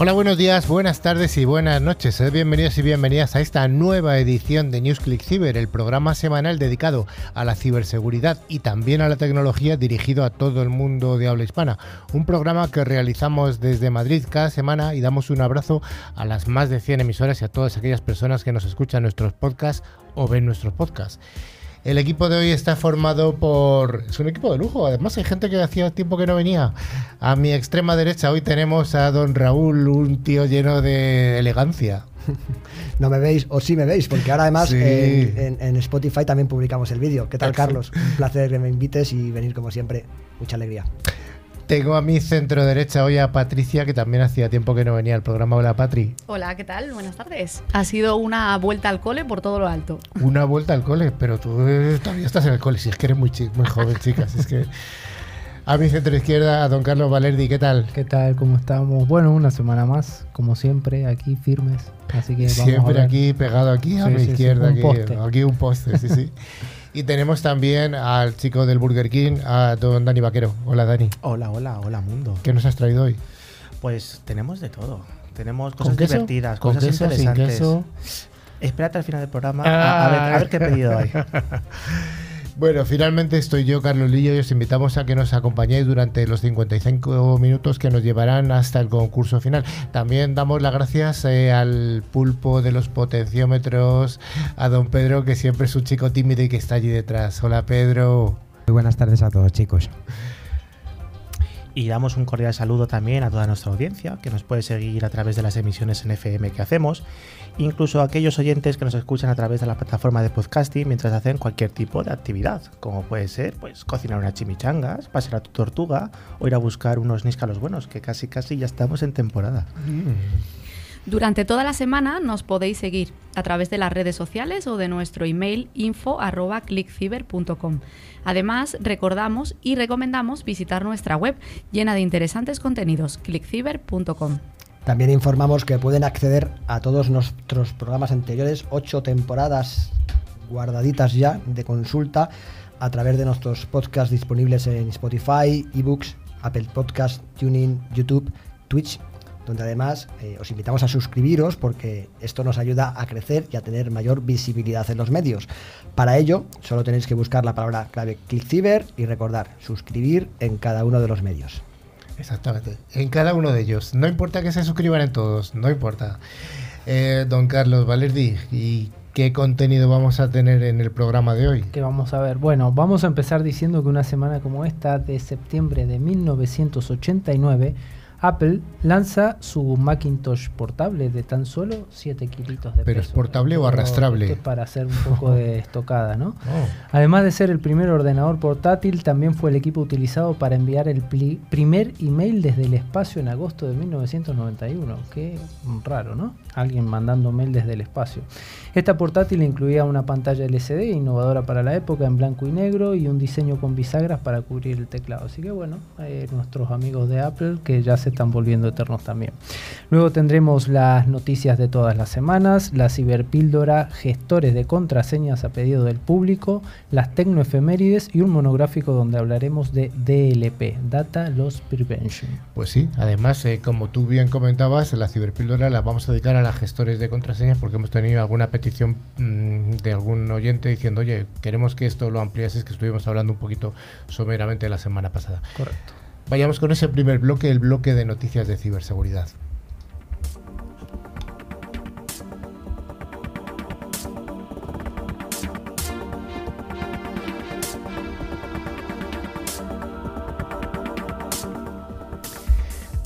Hola, buenos días, buenas tardes y buenas noches. Bienvenidos y bienvenidas a esta nueva edición de NewsClick Cyber, el programa semanal dedicado a la ciberseguridad y también a la tecnología dirigido a todo el mundo de habla hispana. Un programa que realizamos desde Madrid cada semana y damos un abrazo a las más de 100 emisoras y a todas aquellas personas que nos escuchan nuestros podcasts o ven nuestros podcasts. El equipo de hoy está formado por... Es un equipo de lujo, además hay gente que hacía tiempo que no venía. A mi extrema derecha hoy tenemos a don Raúl, un tío lleno de elegancia. No me veis, o sí me veis, porque ahora además Sí. en, en- en Spotify también publicamos el vídeo. ¿Qué tal. Carlos? Un placer que me invites y venir como siempre. Mucha alegría. Tengo a mi centro derecha hoy a Patricia, que también hacía tiempo que no venía al programa. Hola Patri. Hola, ¿qué tal? Buenas tardes. Ha sido una vuelta al cole por todo lo alto. Una vuelta al cole, pero tú eh, todavía estás en el cole, si es que eres muy, muy joven, chicas. Es que... A mi centro izquierda, a don Carlos Valerdi, ¿qué tal? ¿Qué tal? ¿Cómo estamos? Bueno, una semana más, como siempre, aquí firmes. Así que vamos a Siempre ver. aquí, pegado aquí, a Sí, mi sí, sí, izquierda, un aquí, poste. aquí un poste, sí, sí. Y tenemos también al chico del Burger King, a don Dani Vaquero. Hola Dani, Hola, hola, hola mundo. ¿qué nos has traído hoy? Pues tenemos de todo. Tenemos ¿Con cosas divertidas, ¿Con cosas queso, sin interesantes. queso? Espérate al final del programa a, a ver, a ver qué he pedido hoy. Bueno, finalmente estoy yo, Carlos Lillo, y os invitamos a que nos acompañéis durante los 55 minutos que nos llevarán hasta el concurso final. También damos las gracias eh, al pulpo de los potenciómetros, a don Pedro, que siempre es un chico tímido y que está allí detrás. Hola Pedro. Muy buenas tardes a todos, chicos. Y damos un cordial saludo también a toda nuestra audiencia, que nos puede seguir a través de las emisiones en FM que hacemos, incluso a aquellos oyentes que nos escuchan a través de la plataforma de podcasting mientras hacen cualquier tipo de actividad, como puede ser pues cocinar unas chimichangas, pasear a tu tortuga o ir a buscar unos níscalos buenos, que casi casi ya estamos en temporada. Durante toda la semana nos podéis seguir a través de las redes sociales o de nuestro email info@clickciber.com. Además, recordamos y recomendamos visitar nuestra web llena de interesantes contenidos, clickciber.com. También informamos que pueden acceder a todos nuestros programas anteriores, ocho temporadas guardaditas ya de consulta a través de nuestros podcasts disponibles en Spotify, eBooks, Apple Podcast, TuneIn, YouTube, Twitch, donde además eh, os invitamos a suscribiros porque esto nos ayuda a crecer y a tener mayor visibilidad en los medios. Para ello, solo tenéis que buscar la palabra clave ClickCiber y recordar suscribir en cada uno de los medios. Exactamente, en cada uno de ellos. No importa que se suscriban en todos, no importa. Eh, don Carlos Valerdi, ¿y qué contenido vamos a tener en el programa de hoy? ¿Qué vamos a ver? Bueno, vamos a empezar diciendo que una semana como esta, de septiembre de 1989, Apple lanza su Macintosh portable de tan solo 7 kilitos de ¿Pero peso. es portable o arrastrable? esto es para hacer un poco de estocada, ¿no? Oh. Además de ser el primer ordenador portátil, también fue el equipo utilizado para enviar el primer email desde el espacio en agosto de 1991. Qué raro, ¿no? Alguien mandando mail desde el espacio. Esta portátil incluía una pantalla LCD innovadora para la época en blanco y negro y un diseño con bisagras para cubrir el teclado. Así que bueno, eh, nuestros amigos de Apple que ya se están volviendo eternos también. Luego tendremos las noticias de todas las semanas, la ciberpíldora, gestores de contraseñas a pedido del público, las tecnoefemérides y un monográfico donde hablaremos de DLP, Data Loss Prevention. Pues sí, además, eh, como tú bien comentabas, la ciberpíldora la vamos a dedicar a las gestores de contraseñas porque hemos tenido alguna petición mm, de algún oyente diciendo, oye, queremos que esto lo ampliases, que estuvimos hablando un poquito someramente la semana pasada. Correcto. Vayamos con ese primer bloque, el bloque de noticias de ciberseguridad.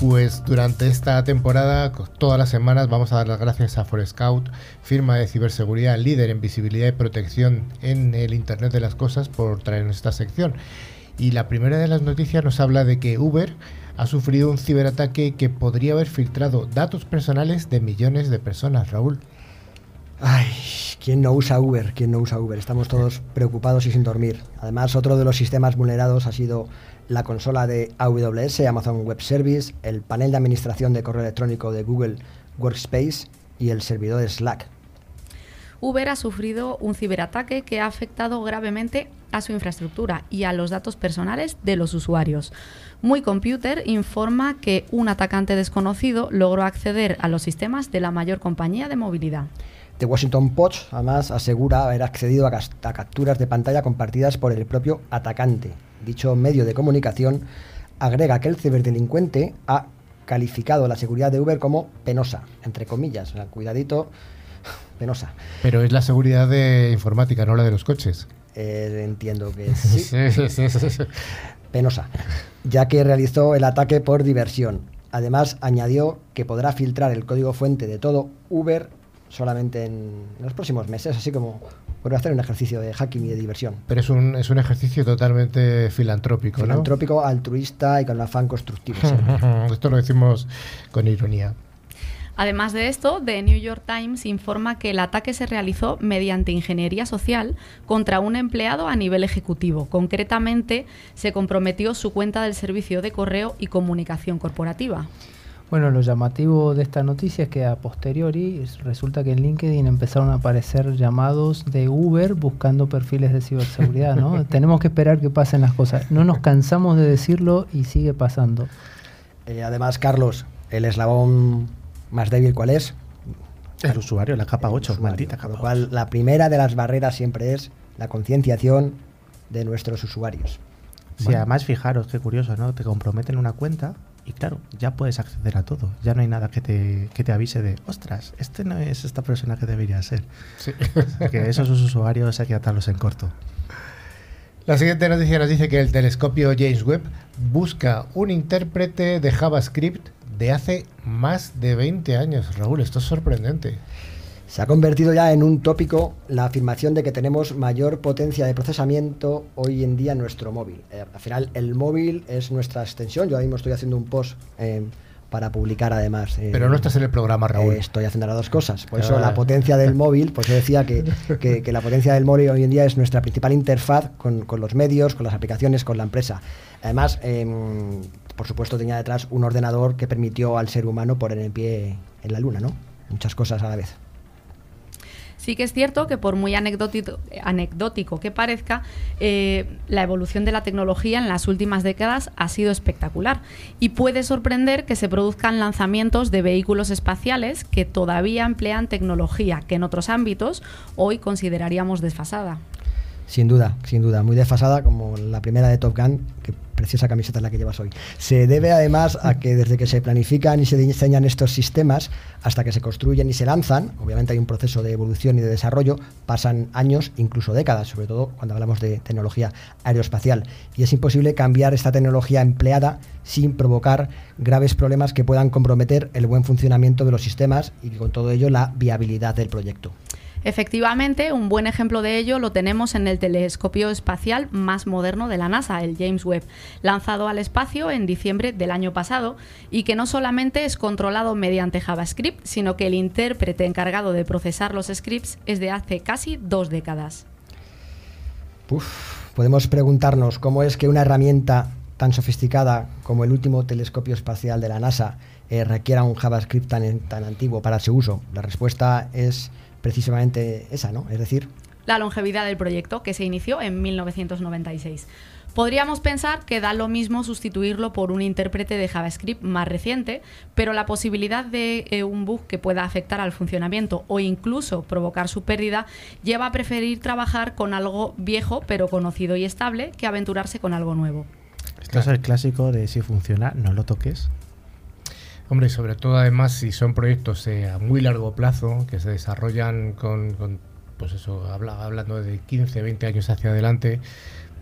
Pues durante esta temporada, todas las semanas, vamos a dar las gracias a Forescout, firma de ciberseguridad líder en visibilidad y protección en el Internet de las Cosas, por traernos esta sección. Y la primera de las noticias nos habla de que Uber ha sufrido un ciberataque que podría haber filtrado datos personales de millones de personas, Raúl. Ay, ¿quién no usa Uber? ¿Quién no usa Uber? Estamos todos preocupados y sin dormir. Además, otro de los sistemas vulnerados ha sido la consola de AWS, Amazon Web Service, el panel de administración de correo electrónico de Google Workspace y el servidor Slack. Uber ha sufrido un ciberataque que ha afectado gravemente a su infraestructura y a los datos personales de los usuarios. Muy Computer informa que un atacante desconocido logró acceder a los sistemas de la mayor compañía de movilidad. The Washington Post además asegura haber accedido a, a capturas de pantalla compartidas por el propio atacante. Dicho medio de comunicación agrega que el ciberdelincuente ha calificado la seguridad de Uber como penosa, entre comillas. O sea, cuidadito, penosa. Pero es la seguridad de informática, no la de los coches. Eh, entiendo que sí. Sí, sí, sí, sí, sí. Penosa, ya que realizó el ataque por diversión. Además, añadió que podrá filtrar el código fuente de todo Uber solamente en, en los próximos meses, así como por hacer un ejercicio de hacking y de diversión. Pero es un, es un ejercicio totalmente filantrópico, ¿no? Filantrópico, altruista y con afán constructivo. siempre. Esto lo decimos con ironía. Además de esto, The New York Times informa que el ataque se realizó mediante ingeniería social contra un empleado a nivel ejecutivo. Concretamente, se comprometió su cuenta del servicio de correo y comunicación corporativa. Bueno, lo llamativo de esta noticia es que a posteriori es- resulta que en LinkedIn empezaron a aparecer llamados de Uber buscando perfiles de ciberseguridad, ¿no? Tenemos que esperar que pasen las cosas. No nos cansamos de decirlo y sigue pasando. Eh, además, Carlos, el eslabón más débil, ¿cuál es? El usuario, la capa El 8, usuario. maldita Con capa lo cual, la primera de las barreras siempre es la concienciación de nuestros usuarios. Sí, además fijaros, qué curioso, ¿no? Te comprometen una cuenta y claro, ya puedes acceder a todo. Ya no hay nada que te, que te avise de, ostras, este no es esta persona que debería ser. Sí. Que esos usuarios hay que atarlos en corto. La siguiente noticia nos dice que el telescopio James Webb busca un intérprete de JavaScript de hace más de 20 años. Raúl, esto es sorprendente. Se ha convertido ya en un tópico la afirmación de que tenemos mayor potencia de procesamiento hoy en día en nuestro móvil. Eh, al final, el móvil es nuestra extensión. Yo ahora mismo estoy haciendo un post eh, para publicar además. eh, Pero no estás en el programa, Raúl. Estoy haciendo las dos cosas. Por Ah. eso la potencia del móvil, pues yo decía que, que- que la potencia del móvil hoy en día es nuestra principal interfaz con, con los medios, con las aplicaciones, con la empresa. Además, em, por supuesto, tenía detrás un ordenador que permitió al ser humano poner en pie en la luna, ¿no? Muchas cosas a la vez. Sí que es cierto que por muy anecdótico, que parezca, eh, la evolución de la tecnología en las últimas décadas ha sido espectacular y puede sorprender que se produzcan lanzamientos de vehículos espaciales que todavía emplean tecnología que en otros ámbitos hoy consideraríamos desfasada. Sin duda, sin duda, muy desfasada como la primera de Top Gun, preciosa camiseta es la que llevas hoy. Se debe además a que desde que se planifican y se diseñan estos sistemas hasta que se construyen y se lanzan, obviamente hay un proceso de evolución y de desarrollo, pasan años, incluso décadas, sobre todo cuando hablamos de tecnología aeroespacial. Y es imposible cambiar esta tecnología empleada sin provocar graves problemas que puedan comprometer el buen funcionamiento de los sistemas y con todo ello la viabilidad del proyecto. Efectivamente, un buen ejemplo de ello lo tenemos en el telescopio espacial más moderno de la NASA, el James Webb, lanzado al espacio en diciembre del año pasado y que no solamente es controlado mediante JavaScript, sino que el intérprete encargado de procesar los scripts es de hace casi dos décadas. Uf, podemos preguntarnos cómo es que una herramienta tan sofisticada como el último telescopio espacial de la NASA eh, requiera un JavaScript tan, tan antiguo para su uso. La respuesta es precisamente esa, ¿no? Es decir, La longevidad del proyecto, que se inició en 1996. Podríamos pensar que da lo mismo sustituirlo por un intérprete de JavaScript más reciente, pero la posibilidad de eh, un bug que pueda afectar al funcionamiento o incluso provocar su pérdida lleva a preferir trabajar con algo viejo pero conocido y estable que aventurarse con algo nuevo. Esto es el clásico de si funciona, no lo toques. Hombre, y sobre todo además si son proyectos eh, a muy largo plazo, que se desarrollan con, con, pues eso, habla- hablando de 15, 20 años hacia adelante,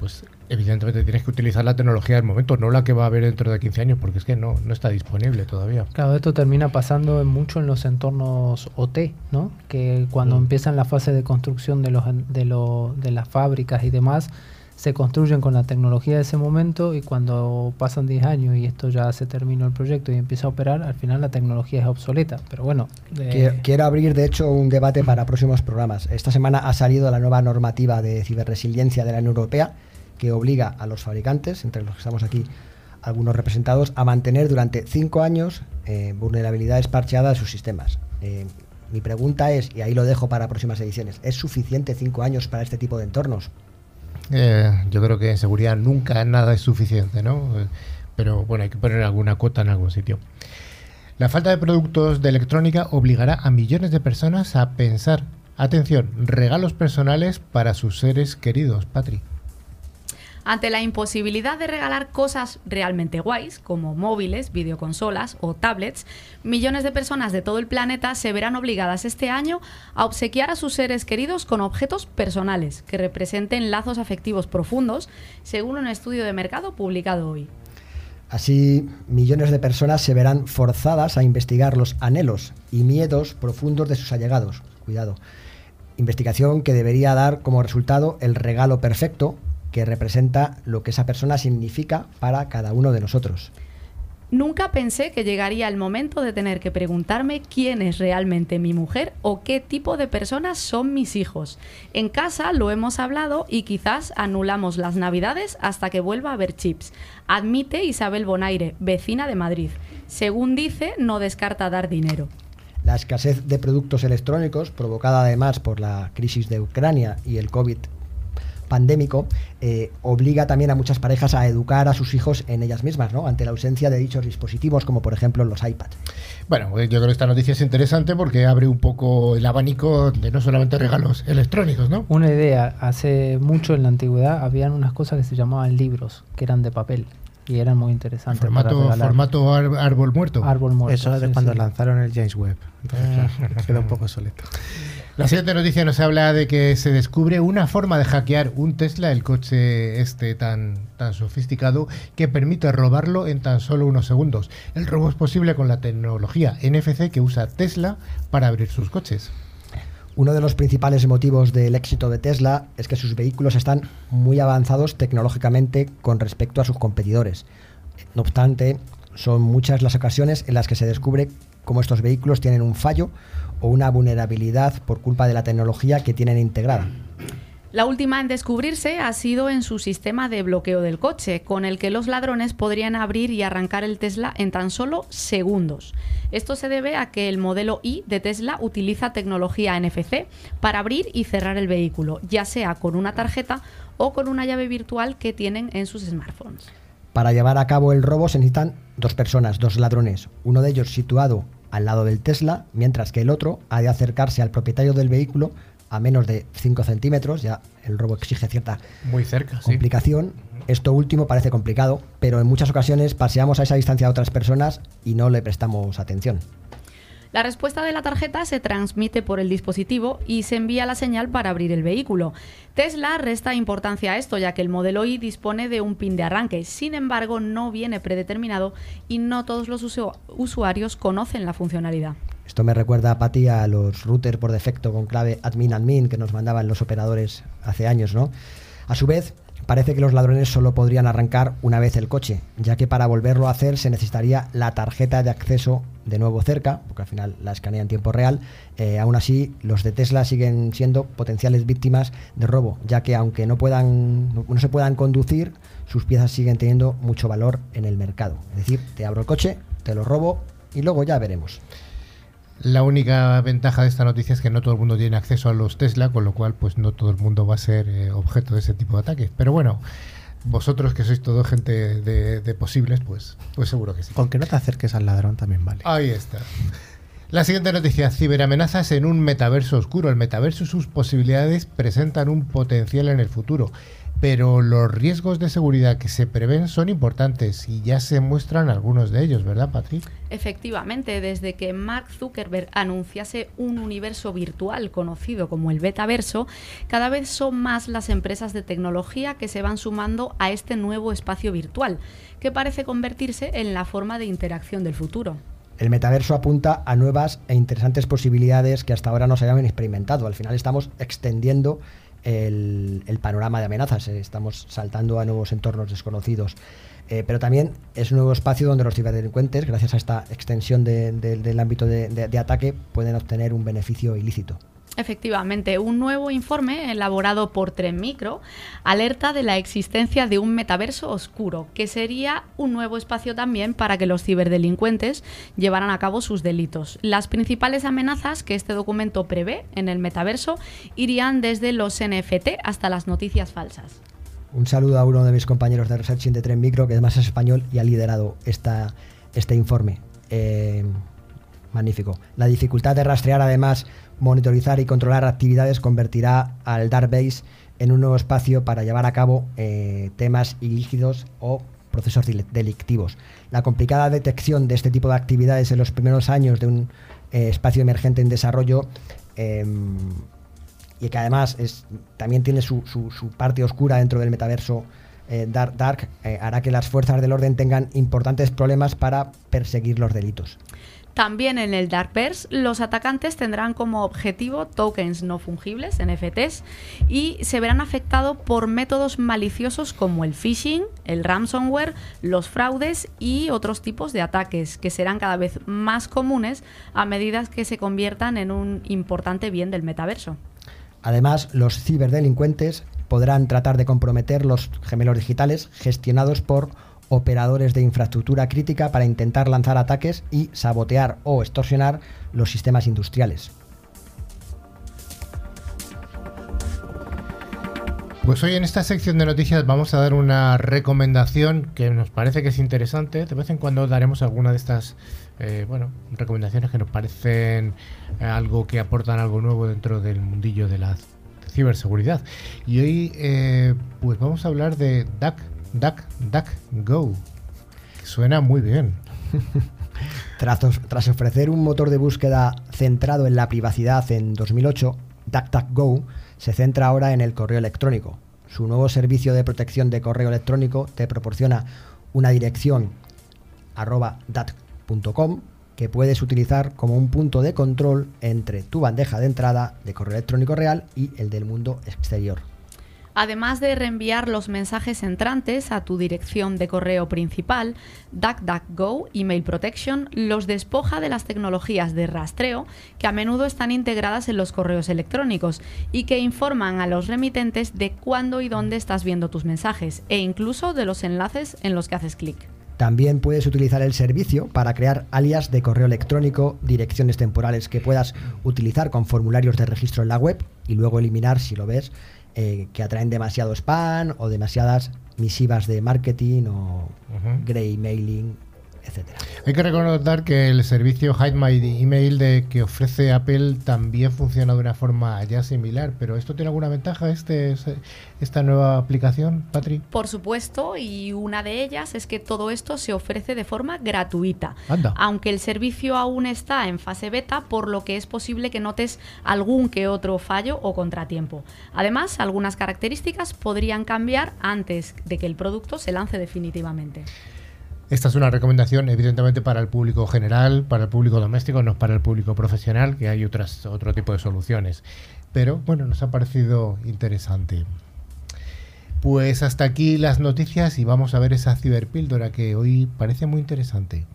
pues evidentemente tienes que utilizar la tecnología del momento, no la que va a haber dentro de 15 años, porque es que no, no está disponible todavía. Claro, esto termina pasando mucho en los entornos OT, ¿no? Que cuando Mm. empiezan la fase de construcción de, los, de, lo- de las fábricas y demás, se construyen con la tecnología de ese momento y cuando pasan 10 años y esto ya se terminó el proyecto y empieza a operar, al final la tecnología es obsoleta. Pero bueno, eh, quiero, abrir de hecho un debate para próximos programas. Esta semana ha salido la nueva normativa de ciberresiliencia de la Unión Europea que obliga a los fabricantes, entre los que estamos aquí algunos representados, a mantener durante cinco años eh, vulnerabilidades parcheadas de sus sistemas. Eh, Mi pregunta es, y ahí lo dejo para próximas ediciones, ¿es suficiente cinco años para este tipo de entornos? Eh, yo creo que en seguridad nunca nada es suficiente, ¿no? Eh, Pero bueno, hay que poner alguna cuota en algún sitio. La falta de productos de electrónica obligará a millones de personas a pensar, atención, regalos personales para sus seres queridos, Patri. Ante la imposibilidad de regalar cosas realmente guays, como móviles, videoconsolas o tablets, millones de personas de todo el planeta se verán obligadas este año a obsequiar a sus seres queridos con objetos personales que representen lazos afectivos profundos, según un estudio de mercado publicado hoy. Así, millones de personas se verán forzadas a investigar los anhelos y miedos profundos de sus allegados. Cuidado. Investigación que debería dar como resultado el regalo perfecto que representa lo que esa persona significa para cada uno de nosotros. Nunca pensé que llegaría el momento de tener que preguntarme quién es realmente mi mujer o qué tipo de personas son mis hijos. En casa lo hemos hablado y quizás anulamos las navidades hasta que vuelva a haber chips. Admite Isabel Bonaire, vecina de Madrid. Según dice, no descarta dar dinero. La escasez de productos electrónicos, provocada además por la crisis de Ucrania y el COVID pandémico, eh, obliga también a muchas parejas a educar a sus hijos en ellas mismas, ¿no? Ante la ausencia de dichos dispositivos, como por ejemplo los iPads. Bueno, yo creo que esta noticia es interesante porque abre un poco el abanico de no solamente regalos electrónicos, ¿no? Una idea, hace mucho en la antigüedad habían unas cosas que se llamaban libros, que eran de papel y eran muy interesantes. Formato, regalar. formato ar- árbol muerto. árbol muerto. Eso de sí, cuando sí. lanzaron el James Webb. Entonces, claro, queda un poco obsoleto. La siguiente noticia nos habla de que se descubre una forma de hackear un Tesla, el coche este tan, tan sofisticado, que permite robarlo en tan solo unos segundos. El robo es posible con la tecnología NFC que usa Tesla para abrir sus coches. Uno de los principales motivos del éxito de Tesla es que sus vehículos están muy avanzados tecnológicamente con respecto a sus competidores. No obstante, son muchas las ocasiones en las que se descubre cómo estos vehículos tienen un fallo o una vulnerabilidad por culpa de la tecnología que tienen integrada. La última en descubrirse ha sido en su sistema de bloqueo del coche, con el que los ladrones podrían abrir y arrancar el Tesla en tan solo segundos. Esto se debe a que el modelo i de Tesla utiliza tecnología NFC para abrir y cerrar el vehículo, ya sea con una tarjeta o con una llave virtual que tienen en sus smartphones. Para llevar a cabo el robo se necesitan dos personas, dos ladrones, uno de ellos situado al lado del Tesla, mientras que el otro ha de acercarse al propietario del vehículo a menos de 5 centímetros, ya el robo exige cierta Muy cerca, sí. complicación. Esto último parece complicado, pero en muchas ocasiones paseamos a esa distancia a otras personas y no le prestamos atención. La respuesta de la tarjeta se transmite por el dispositivo y se envía la señal para abrir el vehículo. Tesla resta importancia a esto ya que el modelo i dispone de un pin de arranque, sin embargo no viene predeterminado y no todos los usu- usuarios conocen la funcionalidad. Esto me recuerda a Pati a los routers por defecto con clave admin admin que nos mandaban los operadores hace años, ¿no? A su vez, parece que los ladrones solo podrían arrancar una vez el coche, ya que para volverlo a hacer se necesitaría la tarjeta de acceso de nuevo cerca, porque al final la escanea en tiempo real. Eh, aún así, los de Tesla siguen siendo potenciales víctimas de robo, ya que aunque no, puedan, no, se puedan conducir, sus piezas siguen teniendo mucho valor en el mercado. Es decir, te abro el coche, te lo robo y luego ya veremos. La única ventaja de esta noticia es que no todo el mundo tiene acceso a los Tesla, con lo cual pues no todo el mundo va a ser eh, objeto de ese tipo de ataques. Pero bueno, vosotros que sois todo gente de, de posibles, pues, pues seguro que sí. Con que no te acerques al ladrón también vale. Ahí está. La siguiente noticia, ciberamenazas en un metaverso oscuro. El metaverso y sus posibilidades presentan un potencial en el futuro, pero los riesgos de seguridad que se prevén son importantes y ya se muestran algunos de ellos, ¿verdad, Patrick? Efectivamente, desde que Mark Zuckerberg anunciase un universo virtual conocido como el betaverso, cada vez son más las empresas de tecnología que se van sumando a este nuevo espacio virtual, que parece convertirse en la forma de interacción del futuro. El metaverso apunta a nuevas e interesantes posibilidades que hasta ahora no se habían experimentado. Al final estamos extendiendo el, panorama de amenazas, eh, estamos saltando a nuevos entornos desconocidos. Eh, pero también es un nuevo espacio donde los ciberdelincuentes, gracias a esta extensión de- de- del ámbito de ataque, pueden obtener un beneficio ilícito. Efectivamente, un nuevo informe elaborado por Tren Micro alerta de la existencia de un metaverso oscuro, que sería un nuevo espacio también para que los ciberdelincuentes llevaran a cabo sus delitos. Las principales amenazas que este documento prevé en el metaverso irían desde los NFT hasta las noticias falsas. Un saludo a uno de mis compañeros de Researching de Tren Micro, que además es español y ha liderado esta, este informe. Eh, magnífico. La dificultad de rastrear, además, monitorizar y controlar actividades convertirá al Database en un nuevo espacio para llevar a cabo eh, temas ilícitos o procesos delictivos. La complicada detección de este tipo de actividades en los primeros años de un eh, espacio emergente en desarrollo em, y que además también tiene su, parte oscura dentro del metaverso eh, Dark, hará que las fuerzas del orden tengan importantes problemas para perseguir los delitos. También en el Darkverse, los atacantes tendrán como objetivo tokens no fungibles, NFTs, y se verán afectados por métodos maliciosos como el phishing, el ransomware, los fraudes y otros tipos de ataques, que serán cada vez más comunes a medida que se conviertan en un importante bien del metaverso. Además, los ciberdelincuentes podrán tratar de comprometer los gemelos digitales gestionados por operadores de infraestructura crítica para intentar lanzar ataques y sabotear o extorsionar los sistemas industriales. Pues hoy en esta sección de noticias vamos a dar una recomendación que nos parece que es interesante. De vez en cuando daremos alguna de estas eh, bueno, recomendaciones que nos parecen eh, algo que aportan algo nuevo dentro del mundillo de la ciberseguridad. Y hoy eh, pues vamos a hablar de Duck, Duck, Duck Go. suena muy bien. tras, tras ofrecer un motor de búsqueda centrado en la privacidad en 2008, DuckDuckGo se centra ahora en el correo electrónico. Su nuevo servicio de protección de correo electrónico te proporciona una dirección arroba duck.com que puedes utilizar como un punto de control entre tu bandeja de entrada de correo electrónico real y el del mundo exterior. Además de reenviar los mensajes entrantes a tu dirección de correo principal, DuckDuckGo Email Protection los despoja de las tecnologías de rastreo que a menudo están integradas en los correos electrónicos y que informan a los remitentes de cuándo y dónde estás viendo tus mensajes e incluso de los enlaces en los que haces clic. También puedes utilizar el servicio para crear alias de correo electrónico, direcciones temporales que puedas utilizar con formularios de registro en la web y luego eliminar si lo ves eh, que atraen demasiado spam o demasiadas misivas de marketing o grey mailing hay que recordar que el servicio Hide My Email de que ofrece Apple también funciona de una forma ya similar, pero ¿esto tiene alguna ventaja este, esta nueva aplicación, Patri? Por supuesto, y una de ellas es que todo esto se ofrece de forma gratuita, aunque el servicio aún está en fase beta, por lo que es posible que notes algún que otro fallo o contratiempo. Además, algunas características podrían cambiar antes de que el producto se lance definitivamente. Esta es una recomendación evidentemente para el público general, para el público doméstico, no para el público profesional, que hay otras, otro tipo de soluciones. Pero bueno, nos ha parecido interesante. Pues hasta aquí las noticias y vamos a ver esa ciberpíldora que hoy parece muy interesante.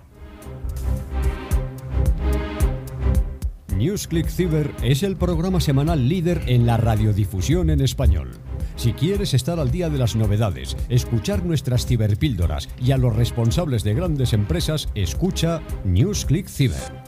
NewsClick Cyber es el programa semanal líder en la radiodifusión en español. Si quieres estar al día de las novedades, escuchar nuestras ciberpíldoras y a los responsables de grandes empresas, escucha NewsClick Cyber.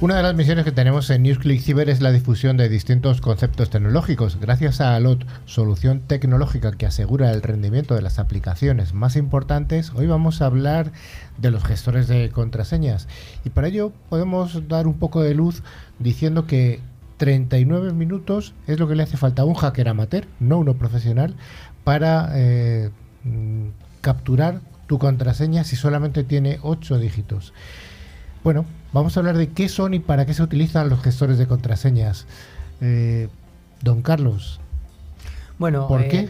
Una de las misiones que tenemos en NewsClick Cyber es la difusión de distintos conceptos tecnológicos. Gracias a ALOT, solución tecnológica que asegura el rendimiento de las aplicaciones más importantes, hoy vamos a hablar de los gestores de contraseñas. Y para ello podemos dar un poco de luz diciendo que 39 minutos es lo que le hace falta a un hacker amateur, no uno profesional, para eh, mm, capturar tu contraseña si solamente tiene 8 dígitos. Bueno, vamos a hablar de qué son y para qué se utilizan los gestores de contraseñas. Eh, don Carlos. Bueno, ¿por qué?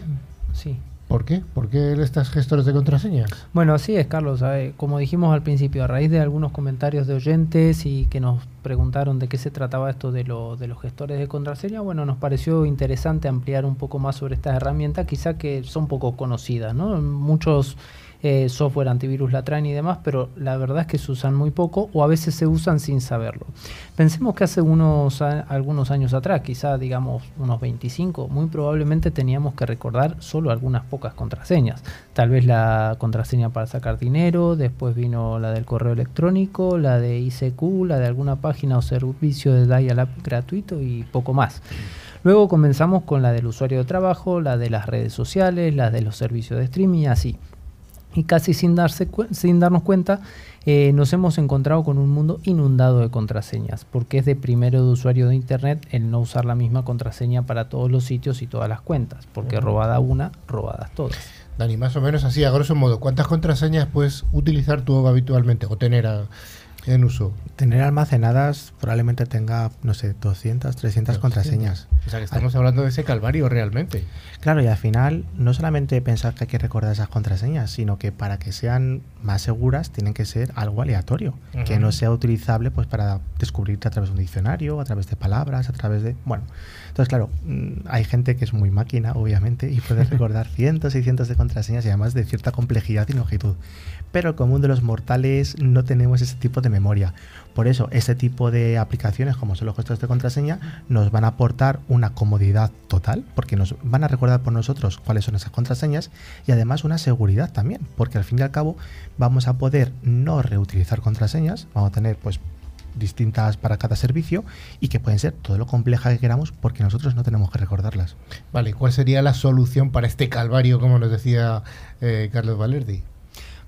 Sí. ¿Por qué? ¿Por qué estas gestores de contraseñas? Bueno, así es, Carlos. Como dijimos al principio, a raíz de algunos comentarios de oyentes y que nos preguntaron de qué se trataba esto de, lo, de los gestores de contraseña, bueno, nos pareció interesante ampliar un poco más sobre estas herramientas, quizá que son poco conocidas, ¿no? Muchos eh, software antivirus la traen y demás, pero la verdad es que se usan muy poco o a veces se usan sin saberlo. Pensemos que hace unos algunos años atrás, quizá digamos unos 25, muy probablemente teníamos que recordar solo algunas pocas contraseñas. Tal vez la contraseña para sacar dinero, después vino la del correo electrónico, la de ICQ, la de alguna página o servicio de dial-up gratuito y poco más. Luego comenzamos con la del usuario de trabajo, la de las redes sociales, la de los servicios de streaming y así y casi sin, darse sin darnos cuenta eh, nos hemos encontrado con un mundo inundado de contraseñas, porque es de primero de usuario de Internet el no usar la misma contraseña para todos los sitios y todas las cuentas, porque robada una, robadas todas. Dani, más o menos así, a grosso modo, ¿cuántas contraseñas puedes utilizar tú habitualmente o tener a, en uso? Tener almacenadas probablemente tenga, no sé, 200, 300 contraseñas. O sea que estamos hablando de ese calvario realmente. Claro, y al final no solamente pensar que hay que recordar esas contraseñas, sino que para que sean más seguras tienen que ser algo aleatorio, que no sea utilizable pues para descubrirte a través de un diccionario, a través de palabras, a través de... Bueno, entonces claro, mm, hay gente que es muy máquina, obviamente, y puede recordar cientos y cientos de contraseñas y además de cierta complejidad y longitud pero el común de los mortales no tenemos ese tipo de memoria. Por eso, ese tipo de aplicaciones, como son los gestores de contraseña, nos van a aportar una comodidad total, porque nos van a recordar por nosotros cuáles son esas contraseñas y además una seguridad también, porque al fin y al cabo vamos a poder no reutilizar contraseñas, vamos a tener pues distintas para cada servicio y que pueden ser todo lo compleja que queramos porque nosotros no tenemos que recordarlas. Vale, ¿cuál sería la solución para este calvario, como nos decía eh, Carlos Valerdi?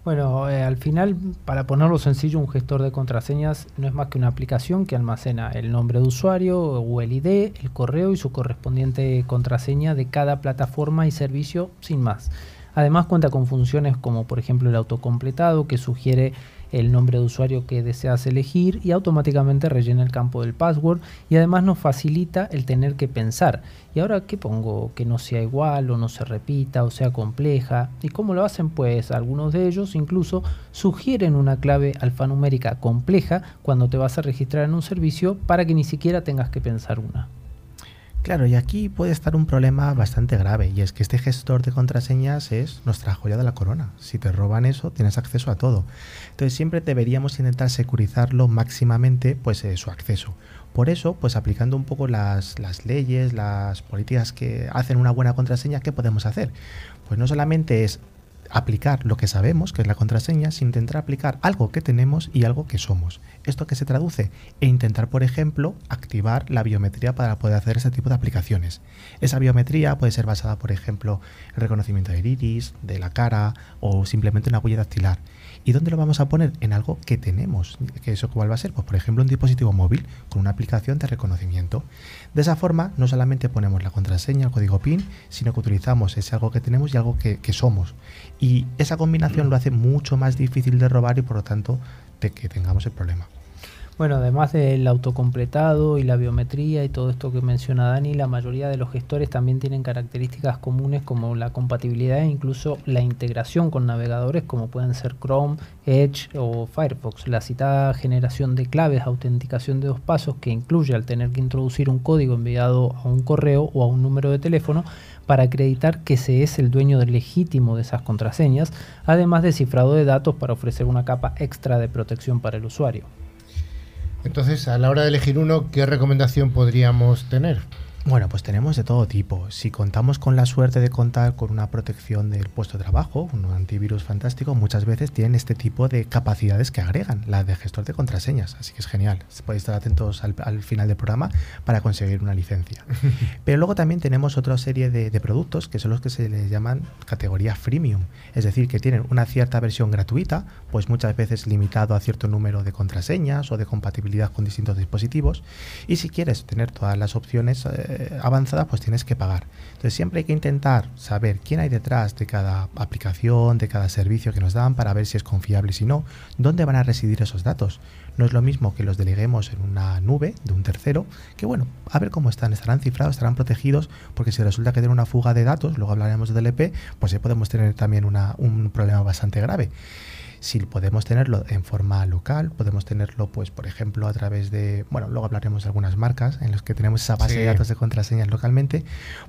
Bueno, eh, al final, para ponerlo sencillo, un gestor de contraseñas no es más que una aplicación que almacena el nombre de usuario o el ID, el correo y su correspondiente contraseña de cada plataforma y servicio sin más. Además cuenta con funciones como por ejemplo el autocompletado que sugiere el nombre de usuario que deseas elegir y automáticamente rellena el campo del password y además nos facilita el tener que pensar. ¿Y ahora qué pongo? Que no sea igual o no se repita o sea compleja. ¿Y cómo lo hacen? Pues algunos de ellos incluso sugieren una clave alfanumérica compleja cuando te vas a registrar en un servicio para que ni siquiera tengas que pensar una. Claro, y aquí puede estar un problema bastante grave, y es que este gestor de contraseñas es nuestra joya de la corona. Si te roban eso, tienes acceso a todo. Entonces siempre deberíamos intentar securizarlo máximamente, pues eh, su acceso. Por eso, pues aplicando un poco las, las leyes, las políticas que hacen una buena contraseña, ¿qué podemos hacer? Pues no solamente es aplicar lo que sabemos, que es la contraseña, sin intentar aplicar algo que tenemos y algo que somos. ¿Esto qué se traduce? E intentar, por ejemplo, activar la biometría para poder hacer ese tipo de aplicaciones. Esa biometría puede ser basada, por ejemplo, en reconocimiento del iris, de la cara o simplemente una huella dactilar. ¿Y dónde lo vamos a poner? En algo que tenemos. ¿Que ¿Eso cuál va a ser? Pues por ejemplo un dispositivo móvil con una aplicación de reconocimiento. De esa forma no solamente ponemos la contraseña, el código PIN, sino que utilizamos ese algo que tenemos y algo que, que somos. Y esa combinación lo hace mucho más difícil de robar y por lo tanto de que tengamos el problema. Bueno, además del autocompletado y la biometría y todo esto que menciona Dani, la mayoría de los gestores también tienen características comunes como la compatibilidad e incluso la integración con navegadores como pueden ser Chrome, Edge o Firefox. La citada generación de claves, autenticación de dos pasos que incluye al tener que introducir un código enviado a un correo o a un número de teléfono para acreditar que se es el dueño legítimo de esas contraseñas, además de cifrado de datos para ofrecer una capa extra de protección para el usuario. Entonces, a la hora de elegir uno, ¿qué recomendación podríamos tener? Bueno, pues tenemos de todo tipo. Si contamos con la suerte de contar con una protección del puesto de trabajo, un antivirus fantástico, muchas veces tienen este tipo de capacidades que agregan, la de gestor de contraseñas. Así que es genial. Podéis estar atentos al, final del programa para conseguir una licencia. Pero luego también tenemos otra serie de, productos que son los que se les llaman categoría freemium. Es decir, que tienen una cierta versión gratuita, pues muchas veces limitado a cierto número de contraseñas o de compatibilidad con distintos dispositivos. Y si quieres tener todas las opciones, eh, eh, avanzadas, pues tienes que pagar. Entonces siempre hay que intentar saber quién hay detrás de cada aplicación, de cada servicio que nos dan para ver si es confiable si no, dónde van a residir esos datos. No es lo mismo que los deleguemos en una nube de un tercero, que bueno, a ver cómo están, estarán cifrados, estarán protegidos, porque si resulta que tiene una fuga de datos, luego hablaremos de DLP, pues ahí podemos tener también un problema bastante grave si podemos tenerlo en forma local, podemos tenerlo, pues, por ejemplo, a través de, bueno, luego hablaremos de algunas marcas en las que tenemos esa base de datos de contraseñas localmente,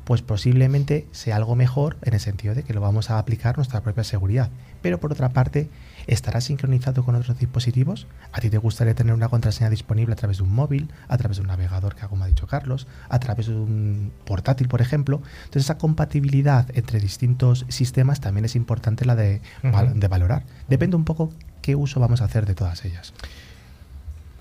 pues posiblemente sea algo mejor en el sentido de que lo vamos a aplicar nuestra propia seguridad. Pero por otra parte, ¿estará sincronizado con otros dispositivos? ¿A ti te gustaría tener una contraseña disponible a través de un móvil, a través de un navegador, que como ha dicho Carlos, a través de un portátil, por ejemplo? Entonces esa compatibilidad entre distintos sistemas también es importante la de, de valorar. Depende un poco qué uso vamos a hacer de todas ellas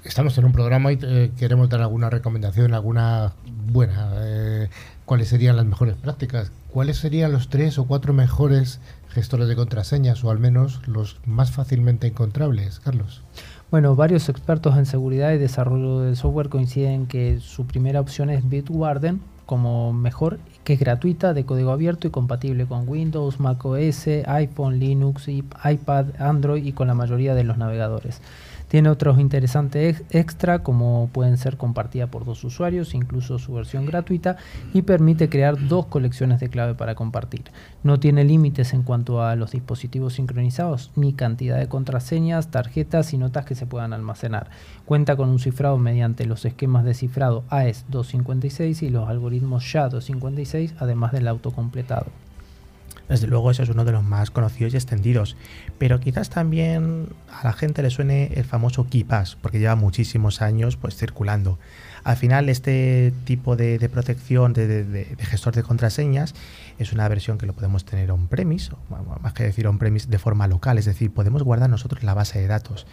estamos en un programa y eh, queremos dar alguna recomendación, alguna buena. Eh, ¿Cuáles serían las mejores prácticas? ¿Cuáles serían los tres o cuatro mejores gestores de contraseñas o al menos los más fácilmente encontrables, Carlos? Bueno, varios expertos en seguridad y desarrollo de software coinciden que su primera opción es Bitwarden como mejor, que es gratuita, de código abierto y compatible con Windows, Mac OS, iPhone, Linux, iPad, Android y con la mayoría de los navegadores. Tiene otros interesantes extra como pueden ser compartida por dos usuarios, incluso su versión gratuita, y permite crear dos colecciones de clave para compartir. No tiene límites en cuanto a los dispositivos sincronizados, ni cantidad de contraseñas, tarjetas y notas que se puedan almacenar. Cuenta con un cifrado mediante los esquemas de cifrado AES 256 y los algoritmos SHA-256, además del autocompletado. Desde luego eso es uno de los más conocidos y extendidos. Pero quizás también a la gente le suene el famoso KeePass, porque lleva muchísimos años pues circulando. Al final este tipo de, protección de, gestor de contraseñas es una versión que lo podemos tener on-premise, más que decir on-premise de forma local, es decir, podemos guardar nosotros la base de datos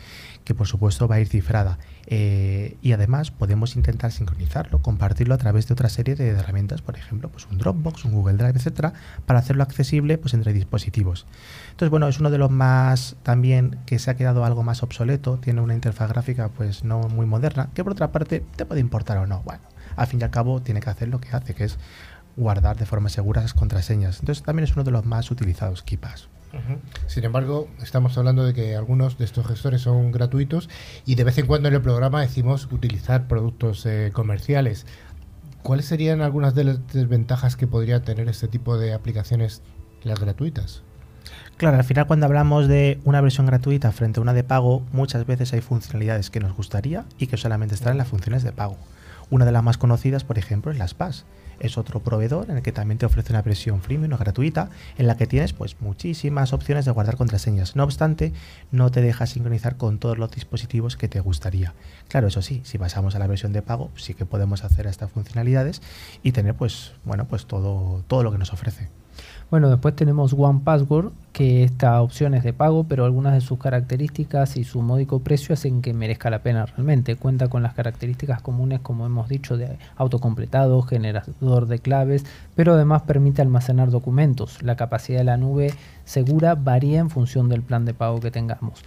que por supuesto va a ir cifrada. Eh, y además podemos intentar sincronizarlo, compartirlo a través de otra serie de herramientas, por ejemplo, pues un Dropbox, un Google Drive, etcétera, para hacerlo accesible pues entre dispositivos. Entonces, bueno, es uno de los más también que se ha quedado algo más obsoleto, tiene una interfaz gráfica pues no muy moderna, que por otra parte te puede importar o no. Bueno, al fin y al cabo tiene que hacer lo que hace, que es guardar de forma segura esas contraseñas. Entonces, también es uno de los más utilizados, Sin embargo, estamos hablando de que algunos de estos gestores son gratuitos y de vez en cuando en el programa decimos utilizar productos eh, comerciales. ¿Cuáles serían algunas de las desventajas que podría tener este tipo de aplicaciones, las gratuitas? Claro, al final cuando hablamos de una versión gratuita frente a una de pago, muchas veces hay funcionalidades que nos gustaría y que solamente están en las funciones de pago. Una de las más conocidas, por ejemplo, es las PAS es otro proveedor en el que también te ofrece una versión freemium gratuita en la que tienes pues muchísimas opciones de guardar contraseñas. No obstante, no te deja sincronizar con todos los dispositivos que te gustaría. Claro, eso sí, si pasamos a la versión de pago, sí que podemos hacer estas funcionalidades y tener pues bueno, pues todo todo lo que nos ofrece. Bueno, después tenemos One Password, que esta opción es de pago, pero algunas de sus características y su módico precio hacen que merezca la pena realmente. Cuenta con las características comunes, como hemos dicho, de autocompletado, generador de claves, pero además permite almacenar documentos. La capacidad de la nube segura varía en función del plan de pago que tengamos.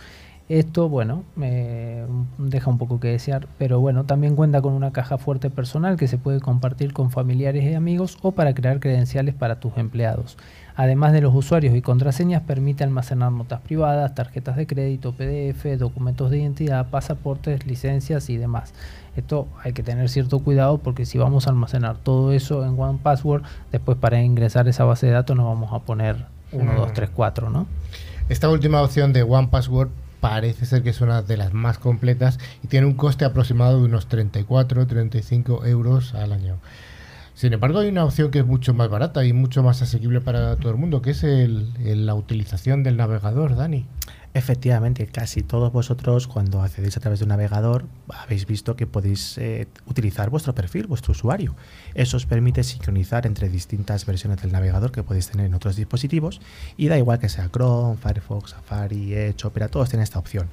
Esto, bueno, me deja un poco que desear, pero bueno, también cuenta con una caja fuerte personal que se puede compartir con familiares y amigos o para crear credenciales para tus empleados. Además de los usuarios y contraseñas, permite almacenar notas privadas, tarjetas de crédito, PDF, documentos de identidad, pasaportes, licencias y demás. Esto hay que tener cierto cuidado porque si vamos a almacenar todo eso en One Password, después para ingresar esa base de datos nos vamos a poner 1, 2, 3, 4, ¿no? Esta última opción de One Password parece ser que es una de las más completas y tiene un coste aproximado de unos 34-35 euros al año. Sin embargo, hay una opción que es mucho más barata y mucho más asequible para todo el mundo, que es la utilización del navegador, Dani. Efectivamente, casi todos vosotros cuando accedéis a través de un navegador habéis visto que podéis eh, utilizar vuestro perfil, vuestro usuario. Eso os permite sincronizar entre distintas versiones del navegador que podéis tener en otros dispositivos y da igual que sea Chrome, Firefox, Safari, Edge, Opera, todos tienen esta opción.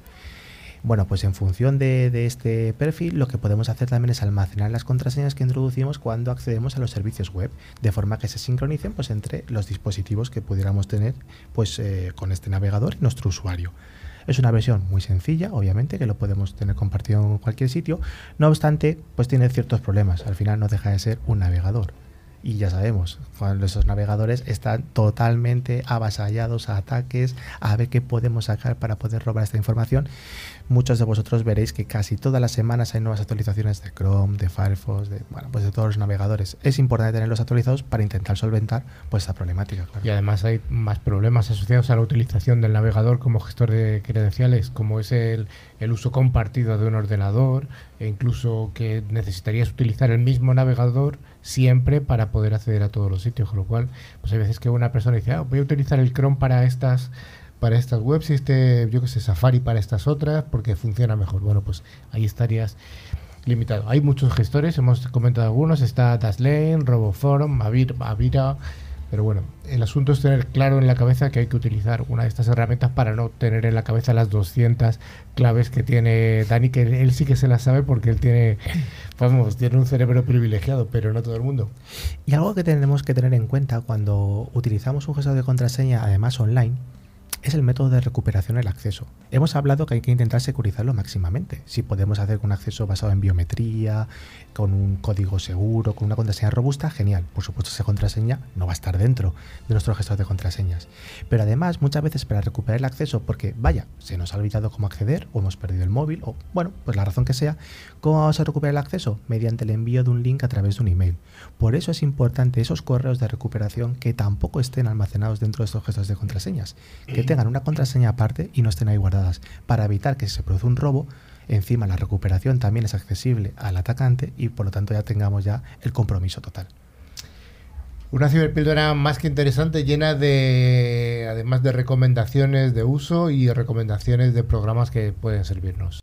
Bueno, pues en función de, este perfil, lo que podemos hacer también es almacenar las contraseñas que introducimos cuando accedemos a los servicios web, de forma que se sincronicen pues, entre los dispositivos que pudiéramos tener pues, eh, con este navegador y nuestro usuario. Es una versión muy sencilla, obviamente, que lo podemos tener compartido en cualquier sitio. No obstante, pues tiene ciertos problemas. Al final no deja de ser un navegador. Y ya sabemos, cuando esos navegadores están totalmente avasallados a ataques, a ver qué podemos sacar para poder robar esta información. Muchos de vosotros veréis que casi todas las semanas hay nuevas actualizaciones de Chrome, de Firefox, de, bueno, pues de todos los navegadores. Es importante tenerlos actualizados para intentar solventar pues, esta problemática. Y además hay más problemas asociados a la utilización del navegador como gestor de credenciales, como es el, el uso compartido de un ordenador, e incluso que necesitarías utilizar el mismo navegador siempre para poder acceder a todos los sitios. Con lo cual, pues hay veces que una persona dice, ah, voy a utilizar el Chrome para estas para estas webs y este, yo que sé, Safari para estas otras, porque funciona mejor. Bueno, pues ahí estarías limitado. Hay muchos gestores, hemos comentado algunos, está Dashlane, RoboForum, Avira, Avira, pero bueno, el asunto es tener claro en la cabeza que hay que utilizar una de estas herramientas para no tener en la cabeza las 200 claves que tiene Dani, que él sí que se las sabe porque él tiene, vamos, tiene un cerebro privilegiado, pero no todo el mundo. Y algo que tenemos que tener en cuenta cuando utilizamos un gestor de contraseña, además online, es el método de recuperación del acceso. Hemos hablado que hay que intentar securizarlo máximamente. Si podemos hacer un acceso basado en biometría, con un código seguro, con una contraseña robusta, genial. Por supuesto, esa contraseña no va a estar dentro de nuestro gestor de contraseñas. Pero además, muchas veces para recuperar el acceso, porque vaya, se nos ha olvidado cómo acceder, o hemos perdido el móvil, o bueno, pues la razón que sea, ¿cómo vamos a recuperar el acceso? Mediante el envío de un link a través de un email. Por eso es importante esos correos de recuperación que tampoco estén almacenados dentro de estos gestores de contraseñas, tengan una contraseña aparte y no estén ahí guardadas, para evitar que si se produce un robo, encima la recuperación también es accesible al atacante y por lo tanto ya tengamos ya el compromiso total. Una ciberpíldora más que interesante, llena de, además de recomendaciones de uso y recomendaciones de programas que pueden servirnos.